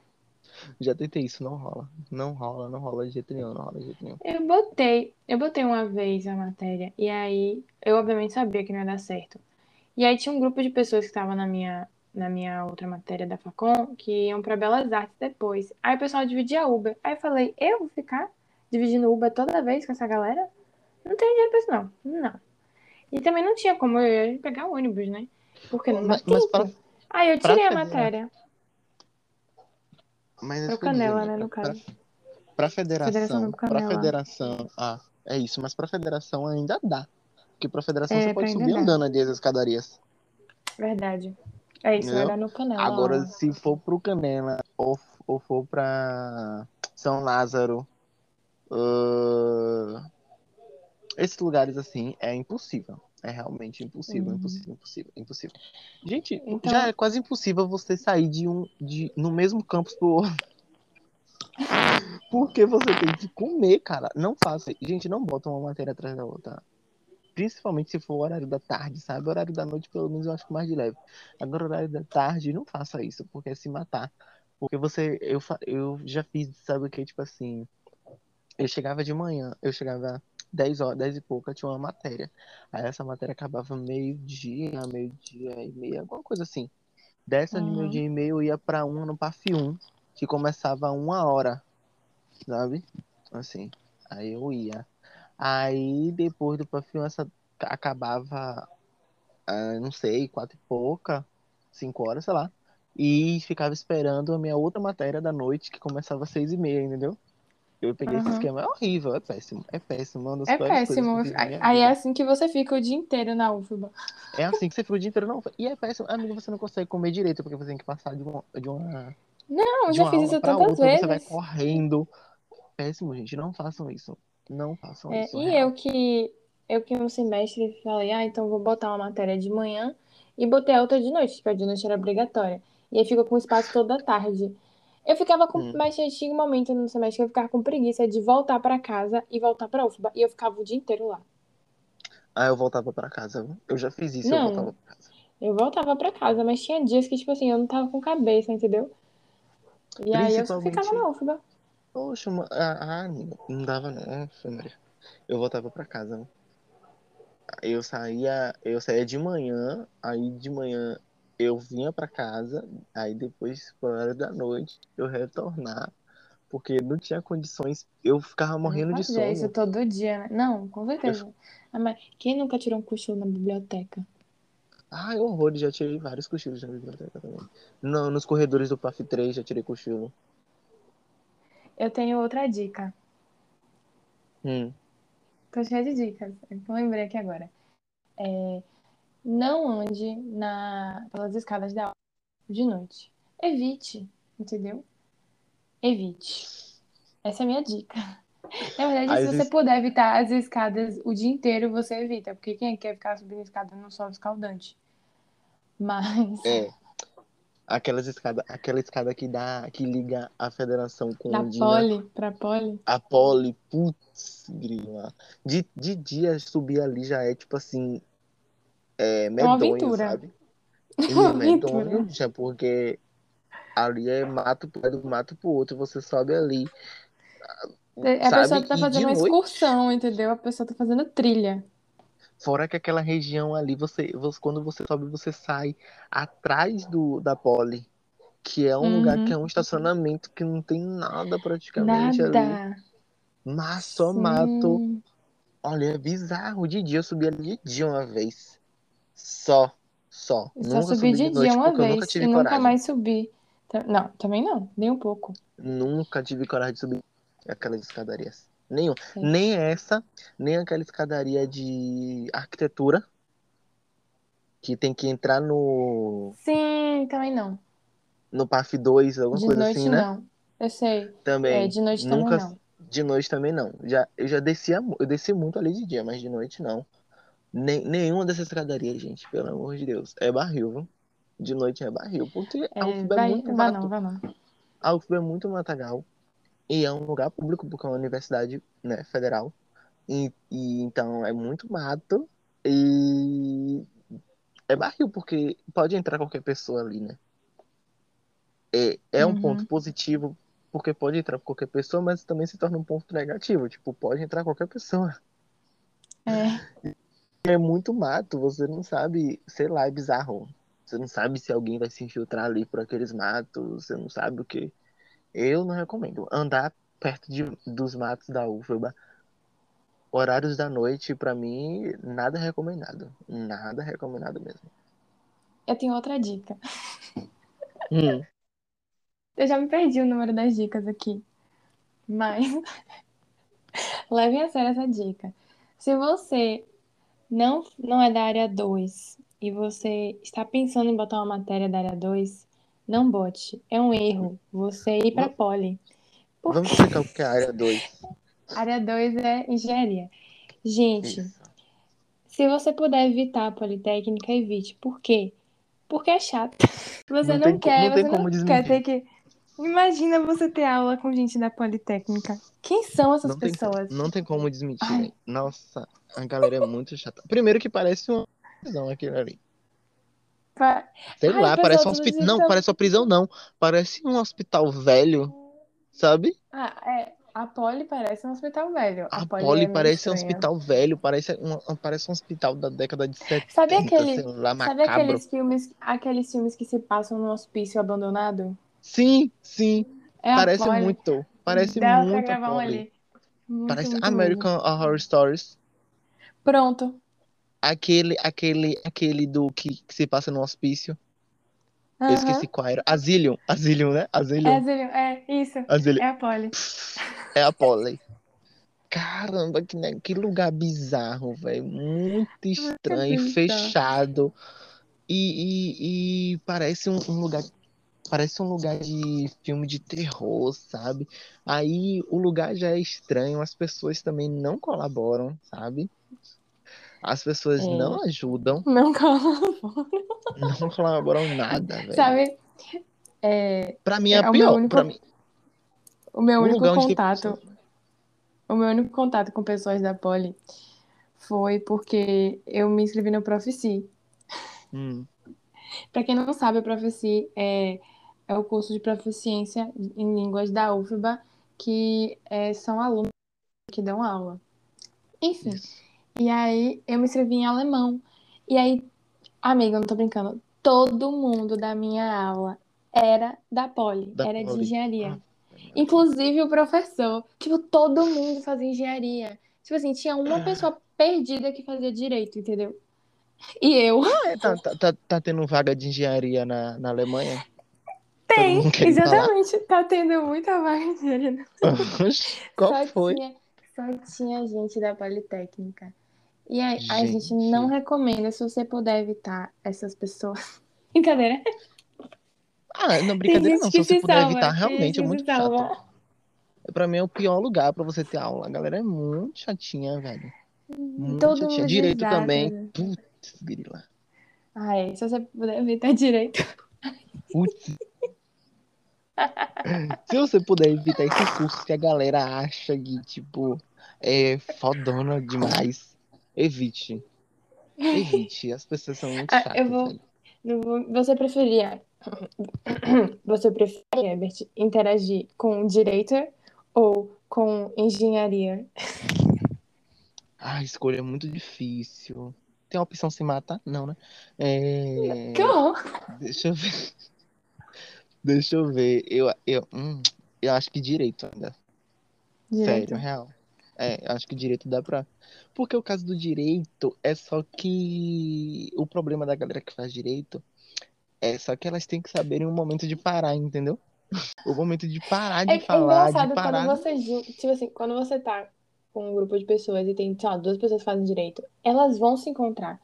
Já tentei isso, não rola. Não rola, não rola de jeito nenhum, não rola de jeito nenhum. Eu botei, eu botei uma vez a matéria, e aí eu obviamente sabia que não ia dar certo. E aí tinha um grupo de pessoas que estavam na minha, na minha outra matéria da Facom, que iam pra Belas Artes depois. Aí o pessoal dividia Uber. Aí eu falei, eu vou ficar dividindo Uber toda vez com essa galera? Não tenho dinheiro pra isso, não. Não. E também não tinha como eu ia pegar o ônibus, né? Porque não Mas, mas para, Aí eu pra tirei a federar- matéria. mas é ia dizer, Canela, né? né, no caso. Pra Federação federação, pra federação, ah, é isso, mas pra federação ainda dá. Porque pra federação É, você pode subir dá. andando ali as escadarias. Verdade. É isso, vai Entendeu? dar no Canela. Agora, se for pro Canela ou, ou for pra São Lázaro, ah, esses lugares assim, é impossível. É realmente impossível, Uhum. impossível, impossível, impossível. Gente, Então- já é quase impossível você sair de um, de, no mesmo campus pro outro. Porque você tem que comer, cara. Não faça. Gente, não bota uma matéria atrás da outra. Principalmente se for o horário da tarde, sabe? O horário da noite, pelo menos, eu acho mais de leve. Agora, o horário da tarde, não faça isso, porque é se matar. Porque você. Eu, eu já fiz, sabe o que? Tipo assim. Eu chegava de manhã, eu chegava 10 horas, 10 e pouca, tinha uma matéria. Aí essa matéria acabava meio-dia, meio-dia e meia, alguma coisa assim. Dessa de Uhum. meio-dia e meia eu ia pra uma no PAF 1, que começava uma hora, sabe? Assim. Aí eu ia. Aí depois do PAF 1 essa acabava, ah, não sei, quatro e pouca, cinco horas, sei lá. E ficava esperando a minha outra matéria da noite, que começava às seis e meia, entendeu? Eu peguei esse Uhum. esquema, é horrível, é péssimo, é péssimo, uma das É que péssimo. na Aí é vida. assim que você fica o dia inteiro na UFBA. É assim que você fica o dia inteiro, não. E é péssimo, amigo, você não consegue comer direito, porque você tem que passar de uma, de uma, Não, de já uma fiz isso tantas outra, você vai vezes. correndo. Péssimo, gente, não façam isso. Não façam É, isso, e real. eu que eu que um semestre falei, ah, então vou botar uma matéria de manhã e botei a outra de noite, porque a de noite era obrigatória. E aí fica com espaço toda tarde. Eu ficava com, Hum. mas tinha um momento no semestre que eu ficava com preguiça de voltar pra casa e voltar pra UFBA, e eu ficava o dia inteiro lá. Aí eu voltava pra casa? Eu já fiz isso, eu Não. voltava pra casa. Eu voltava pra casa, mas tinha dias que, tipo assim, eu não tava com cabeça, entendeu? E aí eu só ficava na UFBA. Poxa, ma- ah, ah, não dava não, Nossa, Maria. Eu voltava pra casa? Eu saía, eu saía de manhã, aí de manhã eu vinha pra casa, aí depois, por hora da noite, eu retornar, porque não tinha condições, eu ficava Eu morrendo não de fazia isso sono. todo dia, né? Não, com certeza. Ah, mas quem nunca tirou um cochilo na biblioteca? Ai, horror, já tirei vários cochilos na biblioteca também. No, nos corredores do PAF 3 já tirei cochilo. Eu tenho outra dica. Hum. Tô cheia de dicas. Eu lembrei aqui agora. É, não ande na, pelas escadas da de noite. Evite, entendeu? Evite. Essa é a minha dica. Na verdade, Às se você puder evitar as escadas o dia inteiro, você evita. Porque quem quer ficar subindo escada não sobe escaldante. Mas É. Aquelas escada, aquela escada que dá, que liga a federação com na Ondina, poli, pra poli, a poli, putz, grila. De, de dia subir ali já é tipo assim, é medonho, sabe? [laughs] É E uma é medonho, aventura. já porque ali é mato, é do mato pro outro, você sobe ali, A sabe? pessoa tá fazendo uma noite, excursão, entendeu? A pessoa tá fazendo trilha. fora que aquela região ali, você, você- quando você sobe, você sai atrás do, da poli, que é um lugar que é Uhum. um estacionamento que não tem nada praticamente ali. Nada. Mas só mato. Sim. Olha, é bizarro. De dia eu subi ali de dia uma vez. Só. Só. Eu só Nunca subi de dia uma porque eu nunca vez tive e nunca coragem. mais subi. Não, também não, nem um pouco. Nunca tive coragem de subir aquelas escadarias. Nenhum. É. Nem essa, nem aquela escadaria de arquitetura. Que tem que entrar no, Sim, também não. no PAF 2, alguma De coisa noite assim, né? não. Eu sei. É, Também. de noite também Nunca. não. De noite também não. Já, eu já descia, eu desci muito ali de dia, mas de noite não. Nem, nenhuma dessas escadarias, gente, pelo amor de Deus. É barril, viu? De noite é barril, porque a É, UFBA é vai, muito vá não, mato. vá não. A é muito matagal. E é um lugar público, porque é uma universidade né, federal. E, e então é muito mato. E é barril, porque pode entrar qualquer pessoa ali, né? É, é um Uhum. ponto positivo, porque pode entrar qualquer pessoa, mas também se torna um ponto negativo. Tipo, pode entrar qualquer pessoa. É. [laughs] É muito mato, você não sabe, sei lá, é bizarro. Você não sabe se alguém vai se infiltrar ali por aqueles matos, você não sabe o que. Eu não recomendo. Andar perto de, dos matos da UFBA, horários da noite, pra mim, nada recomendado. Nada recomendado mesmo. Eu tenho outra dica. Hum, [laughs] Eu já me perdi o número das dicas aqui. Mas [laughs] levem a sério essa dica. Se você não, não é da área 2 e você está pensando em botar uma matéria da área 2, não bote. É um erro você ir para poli. Porque vamos explicar o que é a área 2. [laughs] área 2 é engenharia. Gente, Isso. se você puder evitar a politécnica, evite. Por quê? Porque é chato. Você Não não, tem quer, não você não quer ter que. Imagina você ter aula com gente da politécnica. Quem são essas Não tem, pessoas? não tem como desmentir, Ai. velho. Nossa, a galera é muito chata. Primeiro que parece uma prisão aquilo ali. Pa- Sei Ai, lá, parece um hospital. Não, são- parece uma prisão, não. Parece um hospital velho, sabe? Ah, é. A Poli parece um hospital velho. A Poli Poli é parece um hospital velho, parece um, parece um hospital da década de 70, Sabe aquele- lá, Sabe aqueles filmes, aqueles filmes que se passam num hospício abandonado? Sim, sim, É parece Poli. muito. Parece Dá pra muito a gravar ali. Muito, Parece muito American. Horror Stories. Pronto. Aquele, aquele, aquele do que, que se passa no hospício. Eu Aham. esqueci qual era. Asylum, Asylum, né? Asylum. É, é isso. Asylum. É a Poli. É a Polly. Caramba, que, ne- que lugar bizarro, velho. Muito estranho, fechado. E, e, e parece um, um lugar. Parece um lugar de filme de terror, sabe? Aí o lugar já é estranho, as pessoas também não colaboram, sabe? As pessoas É. não ajudam, Não colabora. não colaboram nada, velho. Sabe? É, Pra mim é, É o meu pior. único Pra mim, o meu único contato. O meu único contato com pessoas da Poli foi porque eu me inscrevi no Profici. Hum, Para quem não sabe, o Profici é, é o curso de proficiência em línguas da UFBA, que é, são alunos que dão aula. Enfim, isso. e aí eu me inscrevi em alemão. E aí, amiga, eu não tô brincando, todo mundo da minha aula era da Poli, Da era de Poli. engenharia. Ah, Inclusive o professor. Tipo, todo mundo fazia engenharia. Tipo assim, tinha uma pessoa perdida que fazia direito, entendeu? E eu. É, tá, tá, tá, tá tendo vaga de engenharia na, na Alemanha? Tem, exatamente. Tá tendo muita engenharia. [laughs] Oxe, Qual Só foi? tinha, só tinha gente da Politécnica. E aí, a gente Gente. não recomenda, se você puder evitar essas pessoas. [laughs] Brincadeira. Ah, não, brincadeira gente não. Se você puder salva. evitar, realmente gente é muito salva. chato. Pra mim é o pior lugar pra você ter aula. A galera é muito chatinha, velho. Muito Todo chatinha. mundo de Direito também. né? Putz, grila. É. Se você puder evitar direito. Putz. Se você puder evitar esses cursos que a galera acha que, tipo, é fodona demais, evite. Evite. As pessoas são muito Ah, chatas, eu vou- vou- Você preferia. [coughs] Você prefere, Herbert, interagir com direito ou com engenharia? Ah, a escolha é muito difícil. Tem a opção se matar? Não, né? É... Horror! Deixa eu ver. Deixa eu ver. Eu, eu, hum, eu acho que direito ainda. Direito. Sério, real. É, eu acho que direito dá pra. Porque o caso do direito é só que o problema da galera que faz direito é só que elas têm que saberem o momento de parar, entendeu? O momento de parar de É, é falar, de engraçado parar. quando você. Tipo assim, quando você tá com um grupo de pessoas e tem, sei lá, duas pessoas que fazem direito, elas vão se encontrar.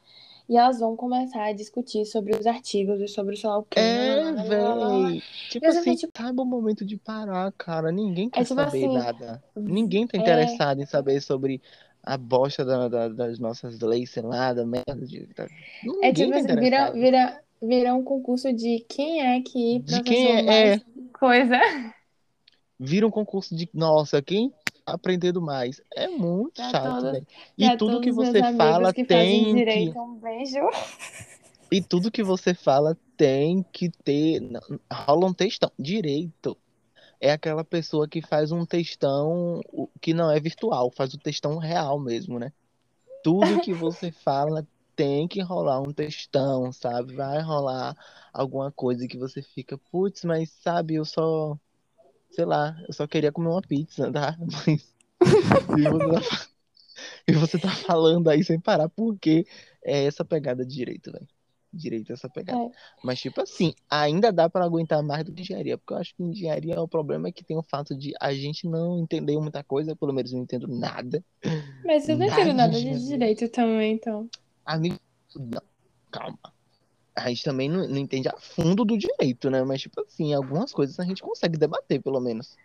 E elas vão começar a discutir sobre os artigos e sobre sei lá o quê. É, lá, lá. véi. Tipo assim, vi, tipo- sabe o momento de parar, cara. Ninguém quer tipo saber assim, nada. Ninguém tá é- interessado em saber sobre a bosta da- da- das nossas leis, sei lá, da merda de. da- É Ninguém tipo tá assim, vira, vira, vira um concurso de quem é que De quem é- coisa. Vira um concurso de, nossa, quem aprendendo mais. É muito Pra chato, todos-. Pra E tudo que você fala que tem direito, que um beijo. e tudo que você fala tem que ter, rola um textão. Direito é aquela pessoa que faz um textão que não é virtual, faz o textão real mesmo, né? Tudo que você [laughs] fala tem que rolar um textão, sabe? Vai rolar alguma coisa que você fica, putz, mas sabe, eu só, sei lá, eu só queria comer uma pizza, tá? [laughs] Mas e você tá, e você tá falando aí sem parar, porque é essa pegada de direito, velho. Direito é essa pegada. É. Mas, tipo assim, ainda dá pra aguentar mais do que engenharia, porque eu acho que engenharia o problema é que tem o fato de a gente não entender muita coisa, pelo menos eu não entendo nada. Mas eu não entendo nada de direito também, então. Amigo, não, calma. A gente também não, não entende a fundo do direito, né? Mas, tipo assim, algumas coisas a gente consegue debater, pelo menos.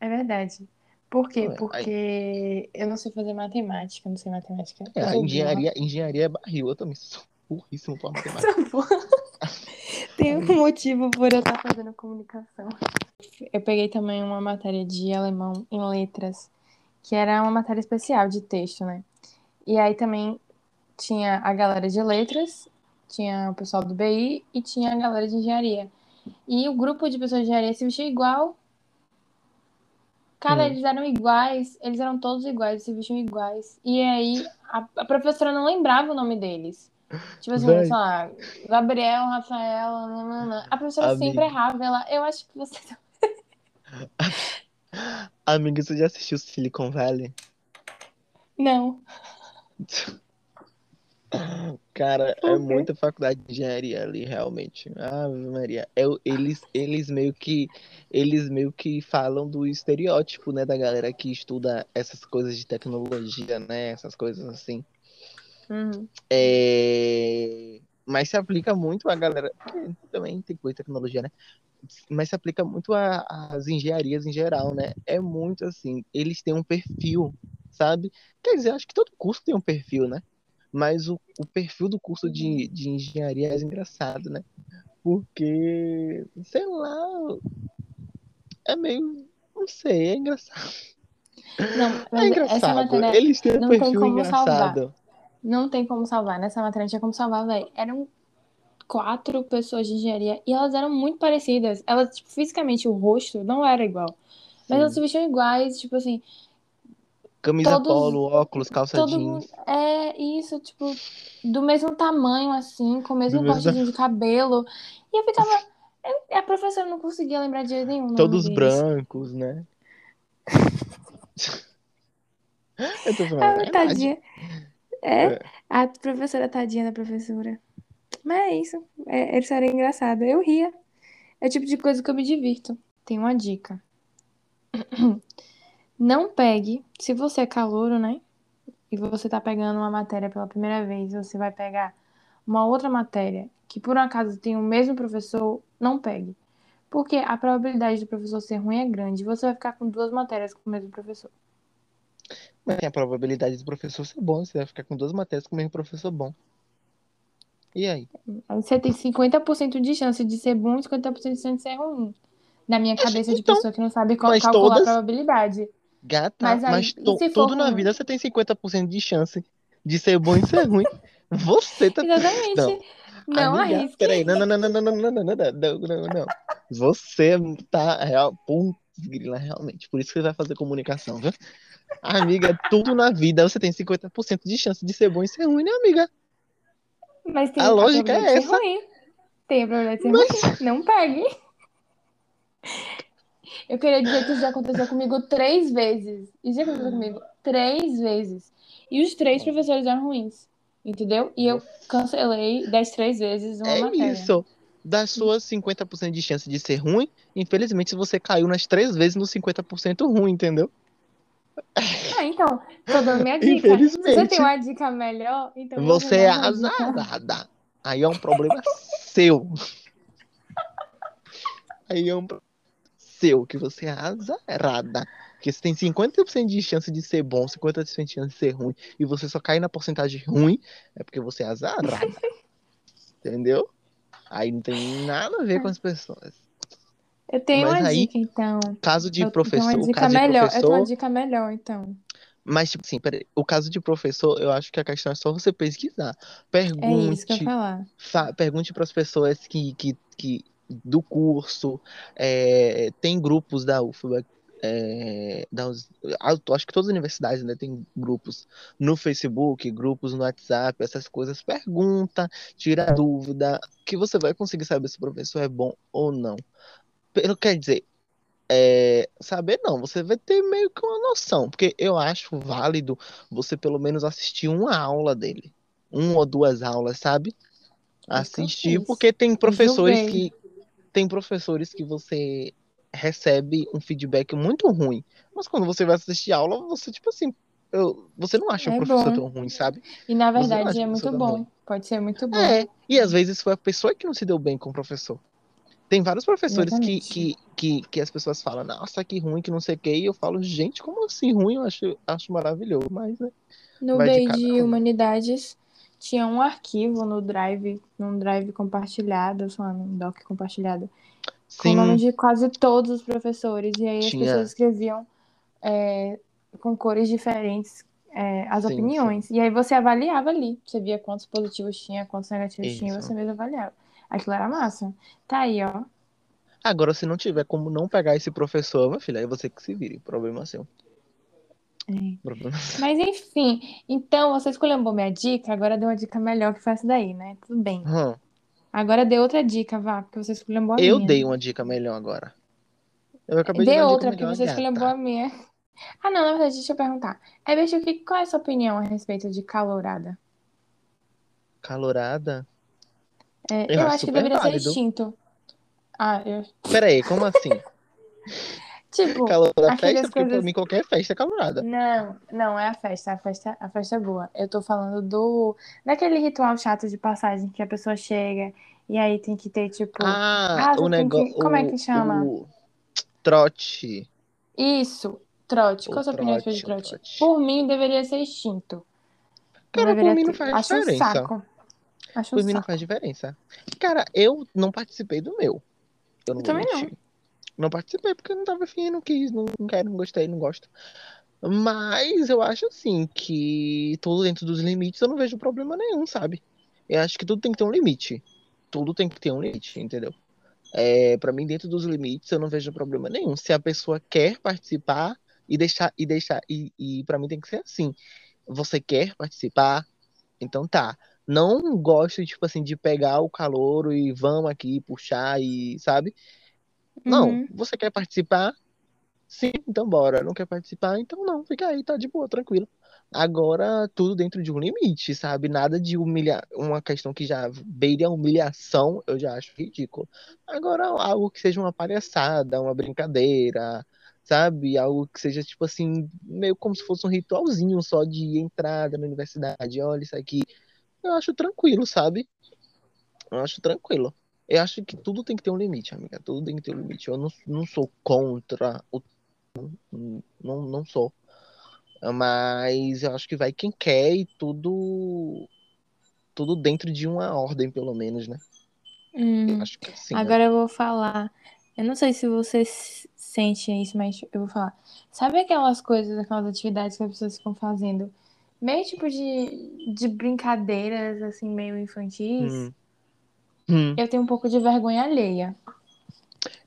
É verdade. Por quê? Aí- Porque eu não sei fazer matemática, não sei matemática. É, a engenharia, engenharia é barril, eu também sou burríssimo pra [laughs] matemática. Tem um motivo por eu estar fazendo comunicação. Eu peguei também uma matéria de alemão em letras, que era uma matéria especial de texto, né? E aí também tinha a galera de letras, tinha o pessoal do BI e tinha a galera de engenharia. E o grupo de pessoas de engenharia se vestia igual. Cara, Hum. eles eram iguais, eles eram todos iguais, se vestiam iguais. E aí a, a professora não lembrava o nome deles. Tipo assim, sei lá, Gabriel, Rafael, nananã. a professora Amiga. sempre errava. Ela, eu acho que você. [laughs] Amiga, você já assistiu Silicon Valley? Não. [laughs] Cara, é muita faculdade de engenharia ali, realmente. Ave Maria. É, eles, eles meio que eles meio que falam do estereótipo, né, da galera que estuda essas coisas de tecnologia, né, essas coisas assim. Uhum. É, Mas se aplica muito a galera. Também tem coisa de tecnologia, né? Mas se aplica muito às engenharias em geral, né? É muito assim. Eles têm um perfil, sabe? Quer dizer, acho que todo curso tem um perfil, né? Mas o, o perfil do curso de, de engenharia é mais engraçado, né? Porque, sei lá, é meio. Não sei, é engraçado. Não, [laughs] É engraçado. matéria Eles têm um não tem perfil como salvar. engraçado. não tem como salvar. Nessa matéria não tinha como salvar, velho. Eram quatro pessoas de engenharia e elas eram muito parecidas. Elas, tipo, fisicamente, o rosto não era igual. Mas elas se Sim. vestiam iguais, tipo assim, Camisa todos- polo, óculos, calça todo jeans. mundo. É isso, tipo, do mesmo tamanho, assim, com o mesmo cortezinho de cabelo. E eu ficava. [laughs] A professora não conseguia lembrar de jeito nenhum. Todos brancos, né? [laughs] Eu tô falando a Ah, verdade. tadinha. É, É. a professora tadinha da professora. Mas é isso. É, isso era engraçado. Eu ria. É o tipo de coisa que eu me divirto. Tem uma dica. [clears throat] Não pegue, se você é calouro, né? E você tá pegando uma matéria pela primeira vez, você vai pegar uma outra matéria que por um acaso tem o mesmo professor, não pegue. Porque a probabilidade do professor ser ruim é grande. Você vai ficar com duas matérias com o mesmo professor. Mas tem a probabilidade do professor ser bom. Você vai ficar com duas matérias com o mesmo professor bom. E aí? Você tem 50% de chance de ser bom e 50% de chance de ser ruim. Na minha cabeça de então, pessoa que não sabe mas calcular todas- a probabilidade. Gata, Mas mas, aí, e to- tudo na ruim? vida você tem 50% de chance de ser bom e ser ruim. Você tá. Exatamente. Não, Não amiga, arrisque. peraí, não, não, não, não, não, não, não, não, não, não, não. Você tá real, putz, grila, realmente. Por isso que você vai fazer comunicação, viu? Amiga, tudo na vida você tem 50% de chance de ser bom e ser ruim, né, amiga? Mas tem A lógica é essa. ruim. Tem a probabilidade de ser Mas- ruim. Não pegue. Eu queria dizer que isso já aconteceu comigo três vezes. Isso já aconteceu comigo três vezes. E os três professores eram ruins. Entendeu? E eu cancelei das três vezes uma É matéria. isso. Das suas 50% de chance de ser ruim, infelizmente você caiu nas três vezes no 50% ruim, entendeu? Ah, então, tô dando minha dica. Se você Infelizmente. tem uma dica melhor, então Você é azarada. Aí é um problema [laughs] seu. Aí é um problema seu, que você é azarada. Porque você tem 50% de chance de ser bom, 50% de chance de ser ruim, e você só cai na porcentagem ruim, é porque você é azarada. [laughs] Entendeu? Aí não tem nada a ver com as pessoas. Eu tenho Mas uma aí, dica, então. caso de Eu tenho professor, uma o dica melhor. Eu tenho uma professor, dica melhor, então. mas tipo assim, peraí, o caso de professor, eu acho que a questão é só você pesquisar. É isso que eu Pergunte, falar. fa- pergunte para as pessoas que, que, que do curso, é, tem grupos da UFBA, é, da, acho que todas as universidades, né, tem grupos no Facebook, grupos no WhatsApp, essas coisas. Pergunta, tira dúvida, que você vai conseguir saber se o professor é bom ou não. Pelo quer dizer, é, saber não, você vai ter meio que uma noção, porque eu acho válido você pelo menos assistir uma aula dele, uma ou duas aulas, sabe? Assistir, porque tem professores que tem professores que você recebe um feedback muito ruim, mas quando você vai assistir a aula, você tipo assim, eu- você não acha o É professor bom. tão ruim, sabe? E na verdade é o muito bom. ruim. Pode ser muito bom. É, e às vezes foi a pessoa que não se deu bem com o professor. Tem vários professores que, que, que, que as pessoas falam, nossa, que ruim, que não sei o que, e eu falo, gente, como assim ruim? Eu acho, acho maravilhoso, mas né, No vai de de um. Humanidades tinha um arquivo no Drive, num Drive compartilhado, lá, num doc compartilhado, com o nome Sim, de quase todos os professores. E aí as pessoas tinha, escreviam é, com cores diferentes é, as sim, sim, opiniões. E aí você avaliava ali. Você via quantos positivos tinha, quantos negativos tinha, e isso. você mesmo avaliava. Aquilo era massa. Tá aí, ó. Agora, se não tiver como não pegar esse professor, meu filho, aí você que se vire, problema seu. Mas enfim, então você escolheu minha dica, agora deu uma dica melhor que foi essa daí, né? Tudo bem. Hum, Agora dê outra dica, vá, porque você escolheu boa eu minha. dei uma dica melhor agora. Eu acabei de Dê dar outra, porque você escolheu uma boa gata. minha. Ah, não, na verdade, deixa eu perguntar. É, bicho, que, qual é a sua opinião a respeito de calorada? Calorada? É, Eu eu acho acho que deveria ser válido. extinto. Ah, eu... Pera aí, como assim? [laughs] Tipo, Calorada aquelas festa? Porque pra coisas. mim qualquer festa é calorada. Não, não, é a festa, a festa, a festa é boa. Eu tô falando do daquele ritual chato de passagem que a pessoa chega e aí tem que ter, tipo, Ah, ah, o negócio, que. Como é que chama? o trote. Isso, trote. Qual O a sua opinião de trote, trote? Por mim, deveria ser extinto. Cara, por mim não faz Acho um diferença. saco. Acho um Por mim não faz saco. diferença. Cara, eu não participei do meu. Eu não Eu também mentir. Não participei porque não tava afim, não quis, não, não quero, não gostei, não gosto. Mas eu acho assim que tudo dentro dos limites eu não vejo problema nenhum, sabe? Eu acho que tudo tem que ter um limite. Tudo tem que ter um limite, entendeu? É, para mim, dentro dos limites, eu não vejo problema nenhum. Se a pessoa quer participar e deixar, e deixar, e, e para mim tem que ser assim. Você quer participar? Então tá. Não gosto, tipo assim, de pegar o calouro e vamos aqui puxar e, sabe? Não, Uhum. você quer participar? Sim, então bora. Não quer participar? Então não, fica aí, tá de boa, tranquilo. Agora, tudo dentro de um limite, sabe? Nada de humilhar. Uma questão que já beire a humilhação, eu já acho ridículo. Agora, algo que seja uma palhaçada, uma brincadeira, sabe? Algo que seja, tipo assim, meio como se fosse um ritualzinho só de entrada na universidade. Olha isso aqui. Eu acho tranquilo, sabe? Eu acho tranquilo. Eu acho que tudo tem que ter um limite, amiga. Tudo tem que ter um limite. Eu não, não sou contra o. Não, não sou. Mas eu acho que vai quem quer e tudo. Tudo dentro de uma ordem, pelo menos, né? Eu Hum. acho que sim, né? Agora eu vou falar. Eu não sei se você sente isso, mas eu vou falar. Sabe aquelas coisas, aquelas atividades que as pessoas ficam fazendo? Meio tipo de, de brincadeiras, assim, meio infantis. Hum. Hum. Eu tenho um pouco de vergonha alheia.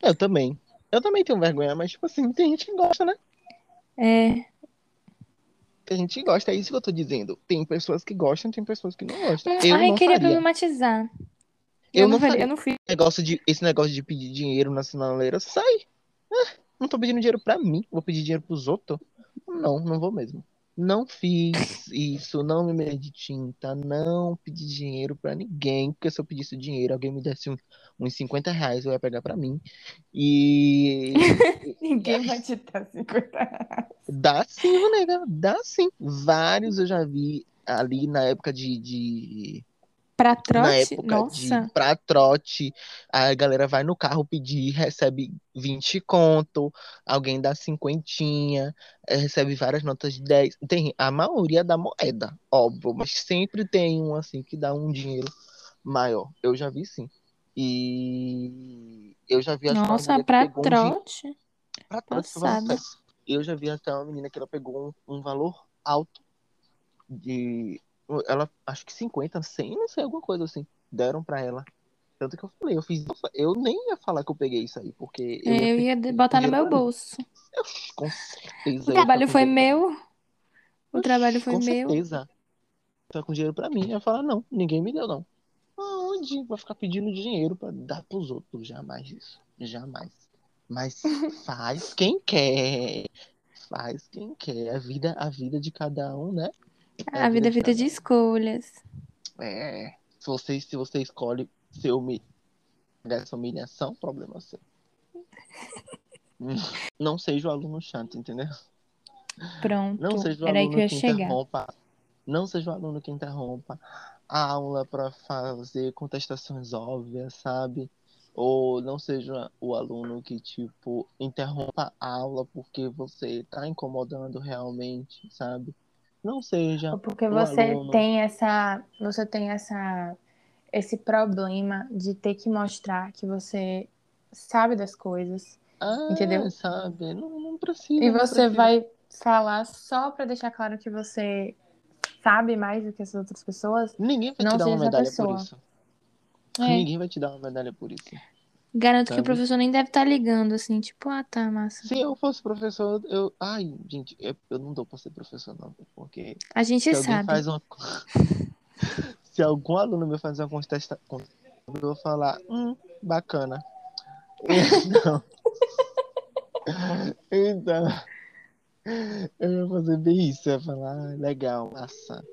Eu também. Eu também tenho vergonha, mas, tipo assim, tem gente que gosta, né? É, Tem gente que gosta, é isso que eu tô dizendo. Tem pessoas que gostam, tem pessoas que não gostam. Hum, Eu ai, não queria faria. problematizar. Eu Eu não não faria, faria. eu não fiz. Negócio de, esse negócio de pedir dinheiro na sinaleira, sai. Ah, não tô pedindo dinheiro pra mim, vou pedir dinheiro pros outros. Não, não vou mesmo. Não fiz isso, não me medi de tinta, não pedi dinheiro pra ninguém, porque se eu pedisse dinheiro, alguém me desse um- uns 50 reais, eu ia pegar pra mim. E [laughs] Ninguém vai te dar 50 reais. dá sim, nega, dá sim. Vários eu já vi ali na época de, de Pra na trote? época de Nossa. pra trote, a galera vai no carro pedir, recebe 20 conto, alguém dá cinquentinha, eh, recebe várias notas de 10. Tem a maioria da moeda, óbvio, mas sempre tem um assim que dá um dinheiro maior. Eu já vi sim. E eu já vi até uma Nossa, pra pegou um trote. pra Passada. sucesso. Eu já vi até uma menina que ela pegou um, um valor alto de. Ela, acho que 50, 100, não sei, alguma coisa assim. Deram pra ela. Tanto que eu falei, eu fiz. Eu nem ia falar que eu peguei isso aí, porque eu ia Eu ia de- botar no meu bolso. Eu, com certeza. O ia trabalho com foi meu. O trabalho foi Com meu. certeza. Tá com dinheiro pra mim. Eu ia falar, não, ninguém me deu, não. Aonde? Vai ficar pedindo dinheiro pra dar pros outros. Jamais isso. Jamais. Mas [laughs] faz quem quer. Faz quem quer. A vida, a vida de cada um, né? É A vida é vida de escolhas. É. Se você, se você escolhe ser humi... essa humilhação, problema seu. [laughs] Não seja o aluno chato, entendeu? Pronto. Não seja o Era que aluno que chegar. interrompa. Não seja o aluno que interrompa a aula para fazer contestações óbvias, sabe? Ou não seja o aluno que, tipo, interrompa a aula porque você tá incomodando realmente, sabe? Não seja Porque você aluno. tem essa, você tem essa, esse problema de ter que mostrar que você sabe das coisas, Ah, entendeu? sabe? Não, não precisa, E você vai falar só pra deixar claro que você sabe mais do que as outras pessoas. Ninguém vai te Não dar seja uma medalha por isso. É, Ninguém vai te dar uma medalha por isso, garanto que o sabe? professor nem deve estar ligando assim, tipo, ah, tá, massa. Se eu fosse professor, eu. Ai, gente, eu, eu não dou pra ser professor, não, porque A gente se sabe. faz uma. [laughs] Se algum aluno meu fazer uma contesta... eu vou falar, hum, bacana. [laughs] Então. Então. Eu ia fazer bem isso, eu ia falar, ah, legal, massa.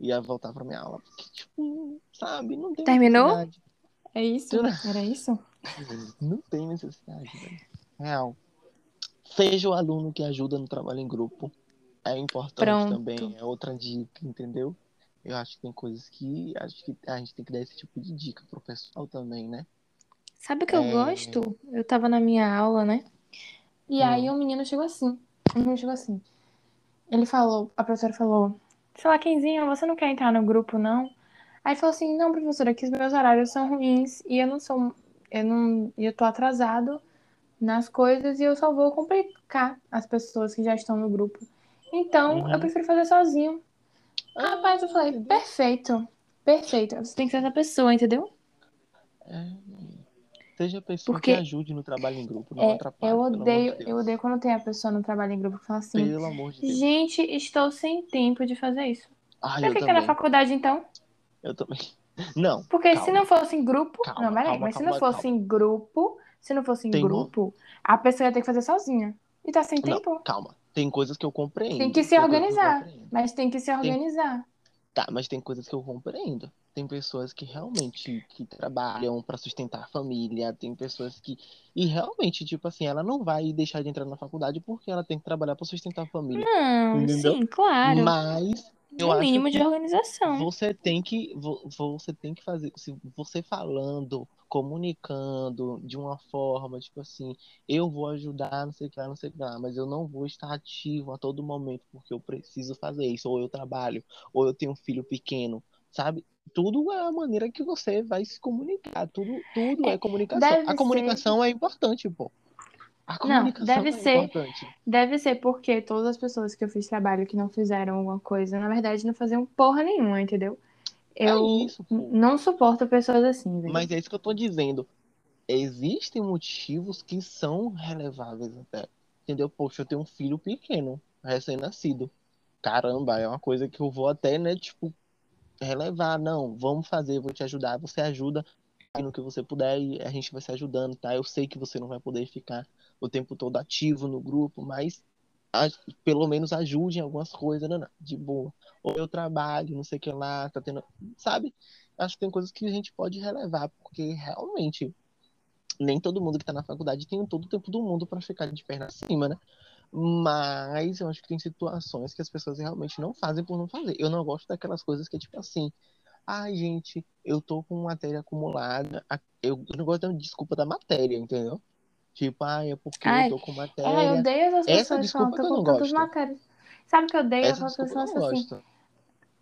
Ia voltar pra minha aula. Porque, tipo, sabe, não tem Terminou? necessidade. É isso? Era isso? [laughs] Não tem necessidade, velho. Real. Seja o aluno que ajuda no trabalho em grupo. É importante Pronto. também, é outra dica, entendeu? Eu acho que tem coisas que acho que a gente tem que dar esse tipo de dica pro pessoal também, né? Sabe o que eu É. gosto? Eu tava na minha aula, né? E Hum. aí um menino chegou assim. Um menino chegou assim. Ele falou, a professora falou, sei lá, Kenzinho, você não quer entrar no grupo, não? Aí falou assim, não, professora, que os meus horários são ruins e eu não sou. Eu não. Eu tô atrasado nas coisas e eu só vou complicar as pessoas que já estão no grupo. Então, Uhum. eu prefiro fazer sozinho. Ah, Rapaz, eu falei, perfeito. Perfeito. Você tem que ser essa pessoa, entendeu? É. Seja a pessoa Porque que ajude no trabalho em grupo, não É, atrapalhe, eu odeio, de eu odeio quando tem a pessoa no trabalho em grupo que fala assim, Pelo amor de Deus. gente, estou sem tempo de fazer isso. Pra eu que que é na faculdade, então? Eu também. Não, Porque se calma. não fosse em grupo. Calma, não, peraí, calma, mas se calma, não fosse em grupo, se não fosse em Tem uma- grupo, a pessoa ia ter que fazer sozinha. E tá sem Não, tempo. calma. Tem coisas que eu compreendo. Tem que se tem que organizar. compreendo. Mas tem que se organizar. Tá, mas tem coisas que eu compreendo. Tem pessoas que realmente que trabalham pra sustentar a família, tem pessoas que e realmente, tipo assim, ela não vai deixar de entrar na faculdade porque ela tem que trabalhar pra sustentar a família, Não, entendeu? sim, claro. Mas eu acho mínimo de organização. você tem que vo- você tem que fazer, se você falando, comunicando de uma forma, tipo assim, eu vou ajudar, não sei o que lá, não sei o que lá, mas eu não vou estar ativo a todo momento porque eu preciso fazer isso, ou eu trabalho, ou eu tenho um filho pequeno, sabe? Tudo é a maneira que você vai se comunicar, tudo, tudo é, É, comunicação. A comunicação é importante, pô. A Não, comunicação deve é ser. importante. Deve ser porque todas as pessoas que eu fiz trabalho que não fizeram alguma coisa, na verdade, não faziam porra nenhuma, entendeu? É Eu isso, pô. n- não suporto pessoas assim, velho. Mas é isso que eu tô dizendo. Existem motivos que são releváveis até. Entendeu? Poxa, eu tenho um filho pequeno, recém-nascido. Caramba, é uma coisa que eu vou até, né, tipo, relevar. Não, vamos fazer, vou te ajudar. Você ajuda no que você puder e a gente vai se ajudando, tá? Eu sei que você não vai poder ficar o tempo todo ativo no grupo, mas a- pelo menos ajude em algumas coisas, né? De boa. Ou eu trabalho, não sei o que lá, tá tendo. Sabe? Acho que tem coisas que a gente pode relevar, porque realmente nem todo mundo que tá na faculdade tem todo o tempo do mundo para ficar de perna acima, né? Mas eu acho que tem situações que as pessoas realmente não fazem por não fazer. Eu não gosto daquelas coisas que é tipo assim. Ai, gente, eu tô com matéria acumulada. Eu, eu não gosto da desculpa da matéria, entendeu? Tipo, ai, é porque Ai, eu tô com É, eu matéria. odeio essas Essa pessoas que falam, desculpa tô que eu com tantas gosto. matérias. Sabe o que eu odeio? Essa eu pessoas assim,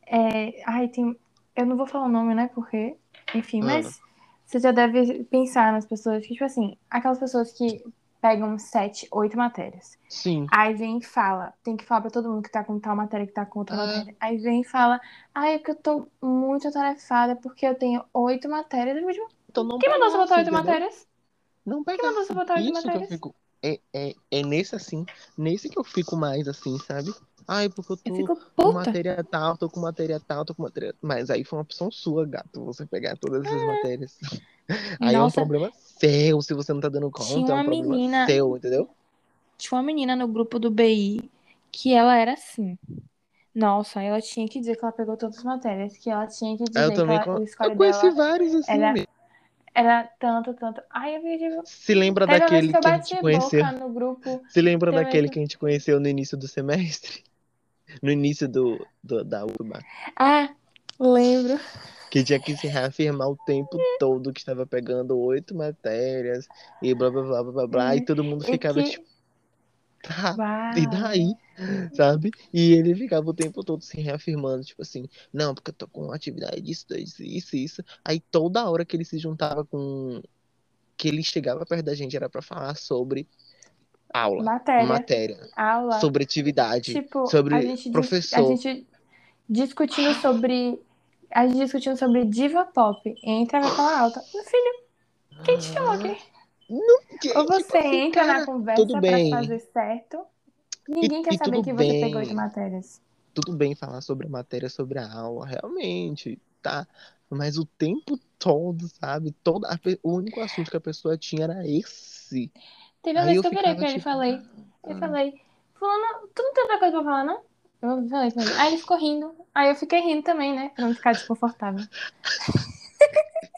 é, ai, tem, eu não vou falar o nome, né, porque, enfim, Ah. mas você já deve pensar nas pessoas que, tipo assim, aquelas pessoas que pegam sete, oito matérias. Sim. Aí vem e fala, tem que falar pra todo mundo que tá com tal matéria, que tá com outra Ah. matéria. Aí vem e fala, ai, é que eu tô muito atarefada porque eu tenho oito matérias. Eu digo, Então não Quem mandou você botar oito matérias? Não Quem mandou você botar oito matérias? fico. É, é, é nesse assim. Nesse que eu fico mais assim, sabe? Ai, porque eu tô Eu fico com matéria tal, tô com matéria tal, tô com matéria. Mas aí foi uma opção sua, gato, você pegar todas essas matérias. [laughs] Aí é um Nossa. problema seu, se você não tá dando conta, Tinha é um uma problema menina- seu, entendeu? Tinha uma menina no grupo do BI que ela era assim. Nossa, ela tinha que dizer que ela pegou todas as matérias, que ela tinha que Aí dizer eu que ela, con- Eu conheci dela vários assim era- mesmo. era tanto, tanto. Ai, eu vi, Se lembra teve uma daquele que que a gente conheceu? no grupo. Se lembra daquele que- que a gente conheceu no início do semestre? No início do, do- da UFBA. Ah, lembro. Que tinha que se reafirmar o tempo todo que estava pegando oito matérias e blá blá blá blá blá blá. E todo mundo ficava que... tipo, tá, Uau. e daí? Sabe? E ele ficava o tempo todo se reafirmando, tipo assim, não, porque eu tô com atividade disso, disso, isso, isso. Aí toda hora que ele se juntava com. Que ele chegava perto da gente era pra falar sobre aula, Matéria, matéria, aula. sobre atividade, Tipo, sobre a gente, dis- professor. a gente discutindo sobre. A gente discutindo sobre diva pop. Entra vai falar alta. Meu filho, quem te falou que. Que- Ou tipo você assim, entra cara, na conversa tudo pra bem. fazer certo. Ninguém E- quer e saber que você pegou bem. oito matérias. tudo bem falar sobre a matéria, sobre a aula, realmente, tá? Mas o tempo todo, sabe? Toda a o único assunto que a pessoa tinha era esse. Teve uma vez eu que eu virei pra ele e tipo, falei. Eu ah, falei, Fulano, tu não tem outra coisa pra falar, não? Eu falei pra ele. Aí ele ficou rindo. Aí eu fiquei rindo também, né? Pra não ficar desconfortável. [laughs]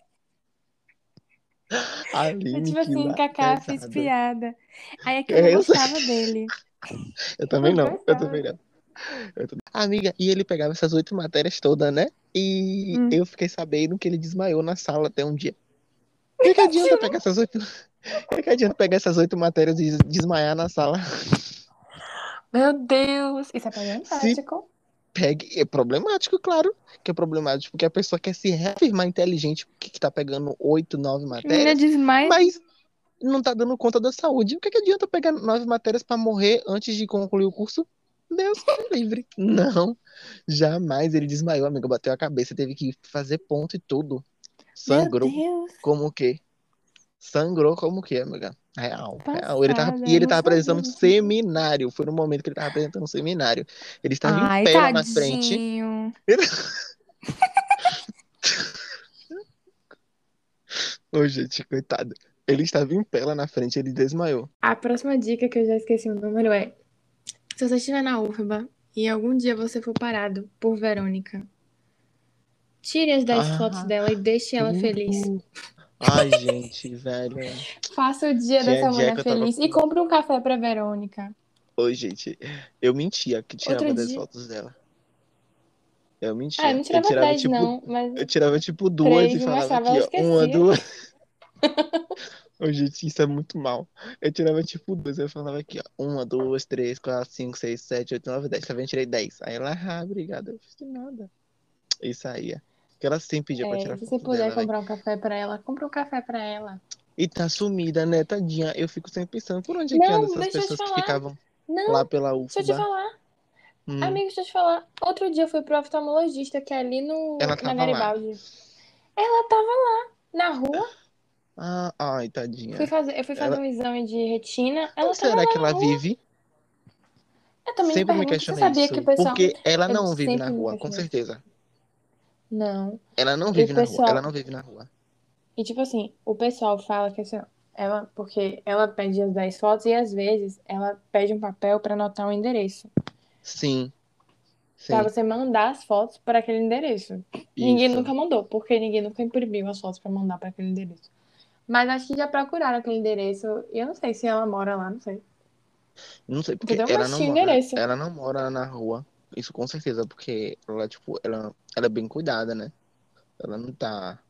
Aline, Eu, tipo assim, Kaká, fiz piada. Aí é que eu não eu gostava dele. [laughs] Eu também Não eu também não. Eu também- Amiga, e ele pegava essas oito matérias todas, né? E Hum. eu fiquei sabendo que ele desmaiou na sala até um dia. [laughs] Que, que adianta pegar essas oito. O que, adianta pegar essas oito matérias e desmaiar na sala? Meu Deus! Isso é problemático. Pegue. É problemático, claro que é problemático, porque a pessoa quer se reafirmar inteligente porque que tá pegando oito, nove matérias, desmaia. mas não tá dando conta da saúde. O que, que adianta pegar nove matérias pra morrer antes de concluir o curso? Deus me livre. Não, jamais. Ele desmaiou, amigo, bateu a cabeça, teve que fazer ponto e tudo. Sangrou. Meu Deus! Como o quê? Sangrou como o quê, amiga? Real, real. Ele tava, Passada, e ele tava apresentando um seminário. Foi no momento que ele tava apresentando um seminário. Ele estava Ai, em pé lá na frente. tadinho. [laughs] Ô, gente, coitado. Ele estava em pé lá na frente, ele desmaiou. A próxima dica que eu já esqueci o número é: se você estiver na UFBA e algum dia você for parado por Verônica, tire as 10 Ah, fotos dela e deixe ela feliz. Ai, gente, velho. Faça o dia dessa dia que eu tava feliz e com- compre um café pra Verônica. Ô, gente, eu mentia que tirava Outro 10 dia- fotos dela. Eu mentia. Ah, eu não tirava tirava, 10, tipo, não, mas Eu tirava tipo duas Três, e falava aqui, ó. Uma, duas. [laughs] Ô, gente, isso é muito mal. Eu tirava tipo duas, eu falava aqui, ó. Uma, duas, três, quatro, cinco, seis, sete, oito, nove, dez. Tá vendo? Eu tirei dez. Aí ela, ah, obrigada. Eu fiz nada. E saía. Porque ela sempre pedia pra é, tirar se foto você puder dela, né? comprar um café pra ela, compra um café pra ela. E tá sumida, né, tadinha? Eu fico sempre pensando, por onde é que andam essas pessoas que ficavam Não, lá pela deixa eu te falar. Hum, Amigo, deixa eu te falar. Outro dia eu fui pro oftalmologista, que é ali no, Ela na tava lá. Garibaldi. Ela tava lá, na rua. Ah, ai, tadinha. Fui fazer, eu fui fazer Ela- um exame de retina. Ela tava será lá que na ela rua. vive? Eu também me Sempre me você questionei sabia isso. que o pessoal... Porque ela Eu não vive na me rua, com certeza. Não. Ela não o vive na rua. pessoal... Ela não vive na rua. E tipo assim, o pessoal fala que assim, ela, porque ela pede as 10 fotos e às vezes ela pede um papel pra anotar um endereço. Sim. Sim. Pra você mandar as fotos para aquele endereço. Ninguém Isso. nunca mandou, porque ninguém nunca imprimiu as fotos pra mandar pra aquele endereço. Mas acho que já procuraram aquele endereço. E eu não sei se ela mora lá, não sei. Não sei porque Entendeu? ela Mas não mora. endereço. Ela não mora na rua. Isso com certeza, porque ela, tipo, ela, ela é bem cuidada, né? Ela não tá.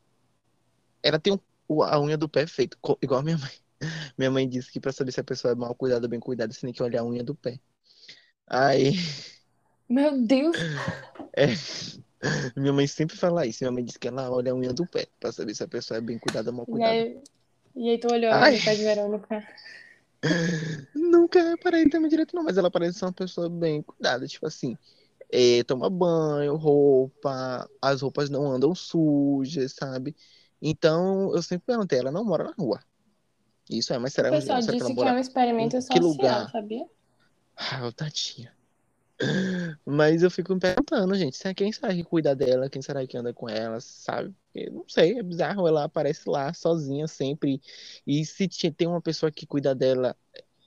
Ela tem um- a unha do pé feito, co- igual a minha mãe. [laughs] Minha mãe disse que pra saber se a pessoa é mal cuidada ou bem cuidada, você tem que olhar a unha do pé. Aí. Meu Deus! [laughs] É. Minha mãe sempre fala isso. Minha mãe diz que ela olha a unha do pé pra saber se a pessoa é bem cuidada ou mal E cuidada. aí, e aí tu olhou Ai. no pé de [laughs] Verônica. Nunca reparei também direito, não, mas ela parece ser uma pessoa bem cuidada. Tipo assim, é, toma banho, roupa, as roupas não andam sujas, sabe? Então eu sempre perguntei, ela não mora na rua. Isso é, mas será, O pessoal será que disse que é um experimento social, lugar? sabia? Ah, tadinha. Mas eu fico me perguntando, gente, será quem será que cuida dela? Quem será que anda com ela, sabe? Eu não sei, é bizarro, ela aparece lá sozinha sempre. E se tem uma pessoa que cuida dela,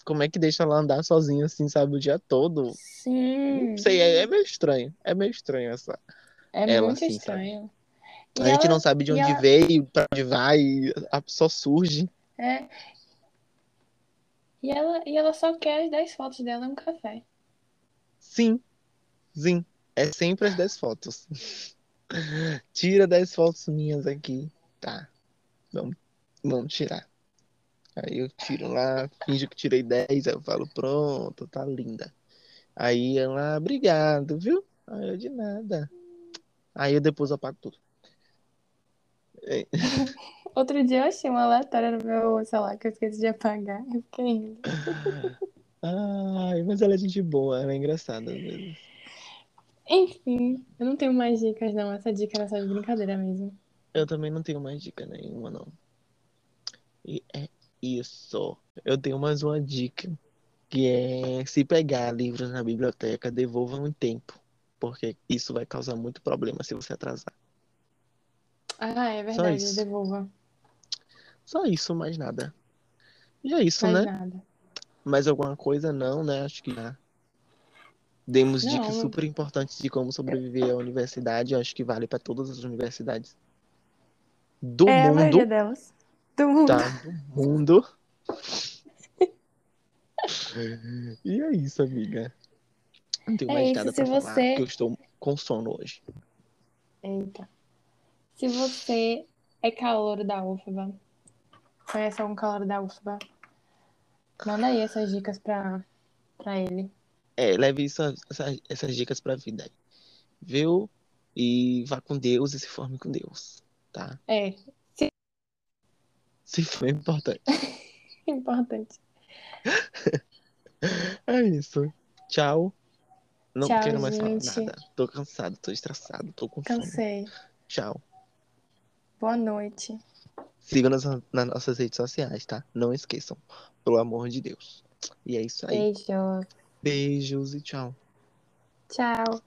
como é que deixa ela andar sozinha assim, sabe, o dia todo? Sim. Não sei, é, é meio estranho. É meio estranho essa. É ela, muito assim, estranho. A gente ela- não sabe de onde ela- veio, pra onde vai, a- só surge. É. E ela, e ela só quer as 10 fotos dela um café. Sim, sim. É sempre as 10 fotos. [laughs] Tira 10 fotos minhas aqui. Tá. Vamos, vamos tirar. Aí eu tiro lá, finjo que tirei 10, aí eu falo, pronto, tá linda. Aí ela, obrigado, viu? Aí eu de nada. Aí eu depois apago tudo. [laughs] Outro dia eu achei uma aleatória no meu celular que eu esqueci de apagar. Eu fiquei rindo. [laughs] Ai, mas ela é gente boa, ela é engraçada às vezes. Enfim, eu não tenho mais dicas, não. Essa dica era só de brincadeira mesmo. Eu também não tenho mais dica nenhuma, não. E é isso. Eu tenho mais uma dica, que é se pegar livros na biblioteca, devolvam em tempo, porque isso vai causar muito problema se você atrasar. Ah, é verdade, devolvo. Só isso, mais nada. E é isso, Mais né? nada. Mais alguma coisa? Não, né? Acho que já demos Não, dicas super importantes de como sobreviver à universidade. Eu acho que vale para todas as universidades do É a mundo. maioria delas. Do mundo. tá do mundo. [laughs] E é isso, amiga. Não tenho É mais isso, nada pra falar, você- porque eu estou com sono hoje. Eita. Se você é calouro da UFBA, conhece algum calouro da UFBA, manda aí essas dicas pra, pra ele. É, leve isso, essa- essas dicas pra vida aí. Viu? E vá com Deus e se forme com Deus, tá? É, Se for importante. [laughs] importante. [laughs] É isso. Tchau. Não Tchau, quero mais gente. falar nada. Tô cansado, tô estressado, tô com. Cansei. Tchau. Boa noite. Sigam-nos nas nossas redes sociais, tá? Não esqueçam. Pelo amor de Deus. E é isso aí. Beijo. Beijos e tchau. Tchau.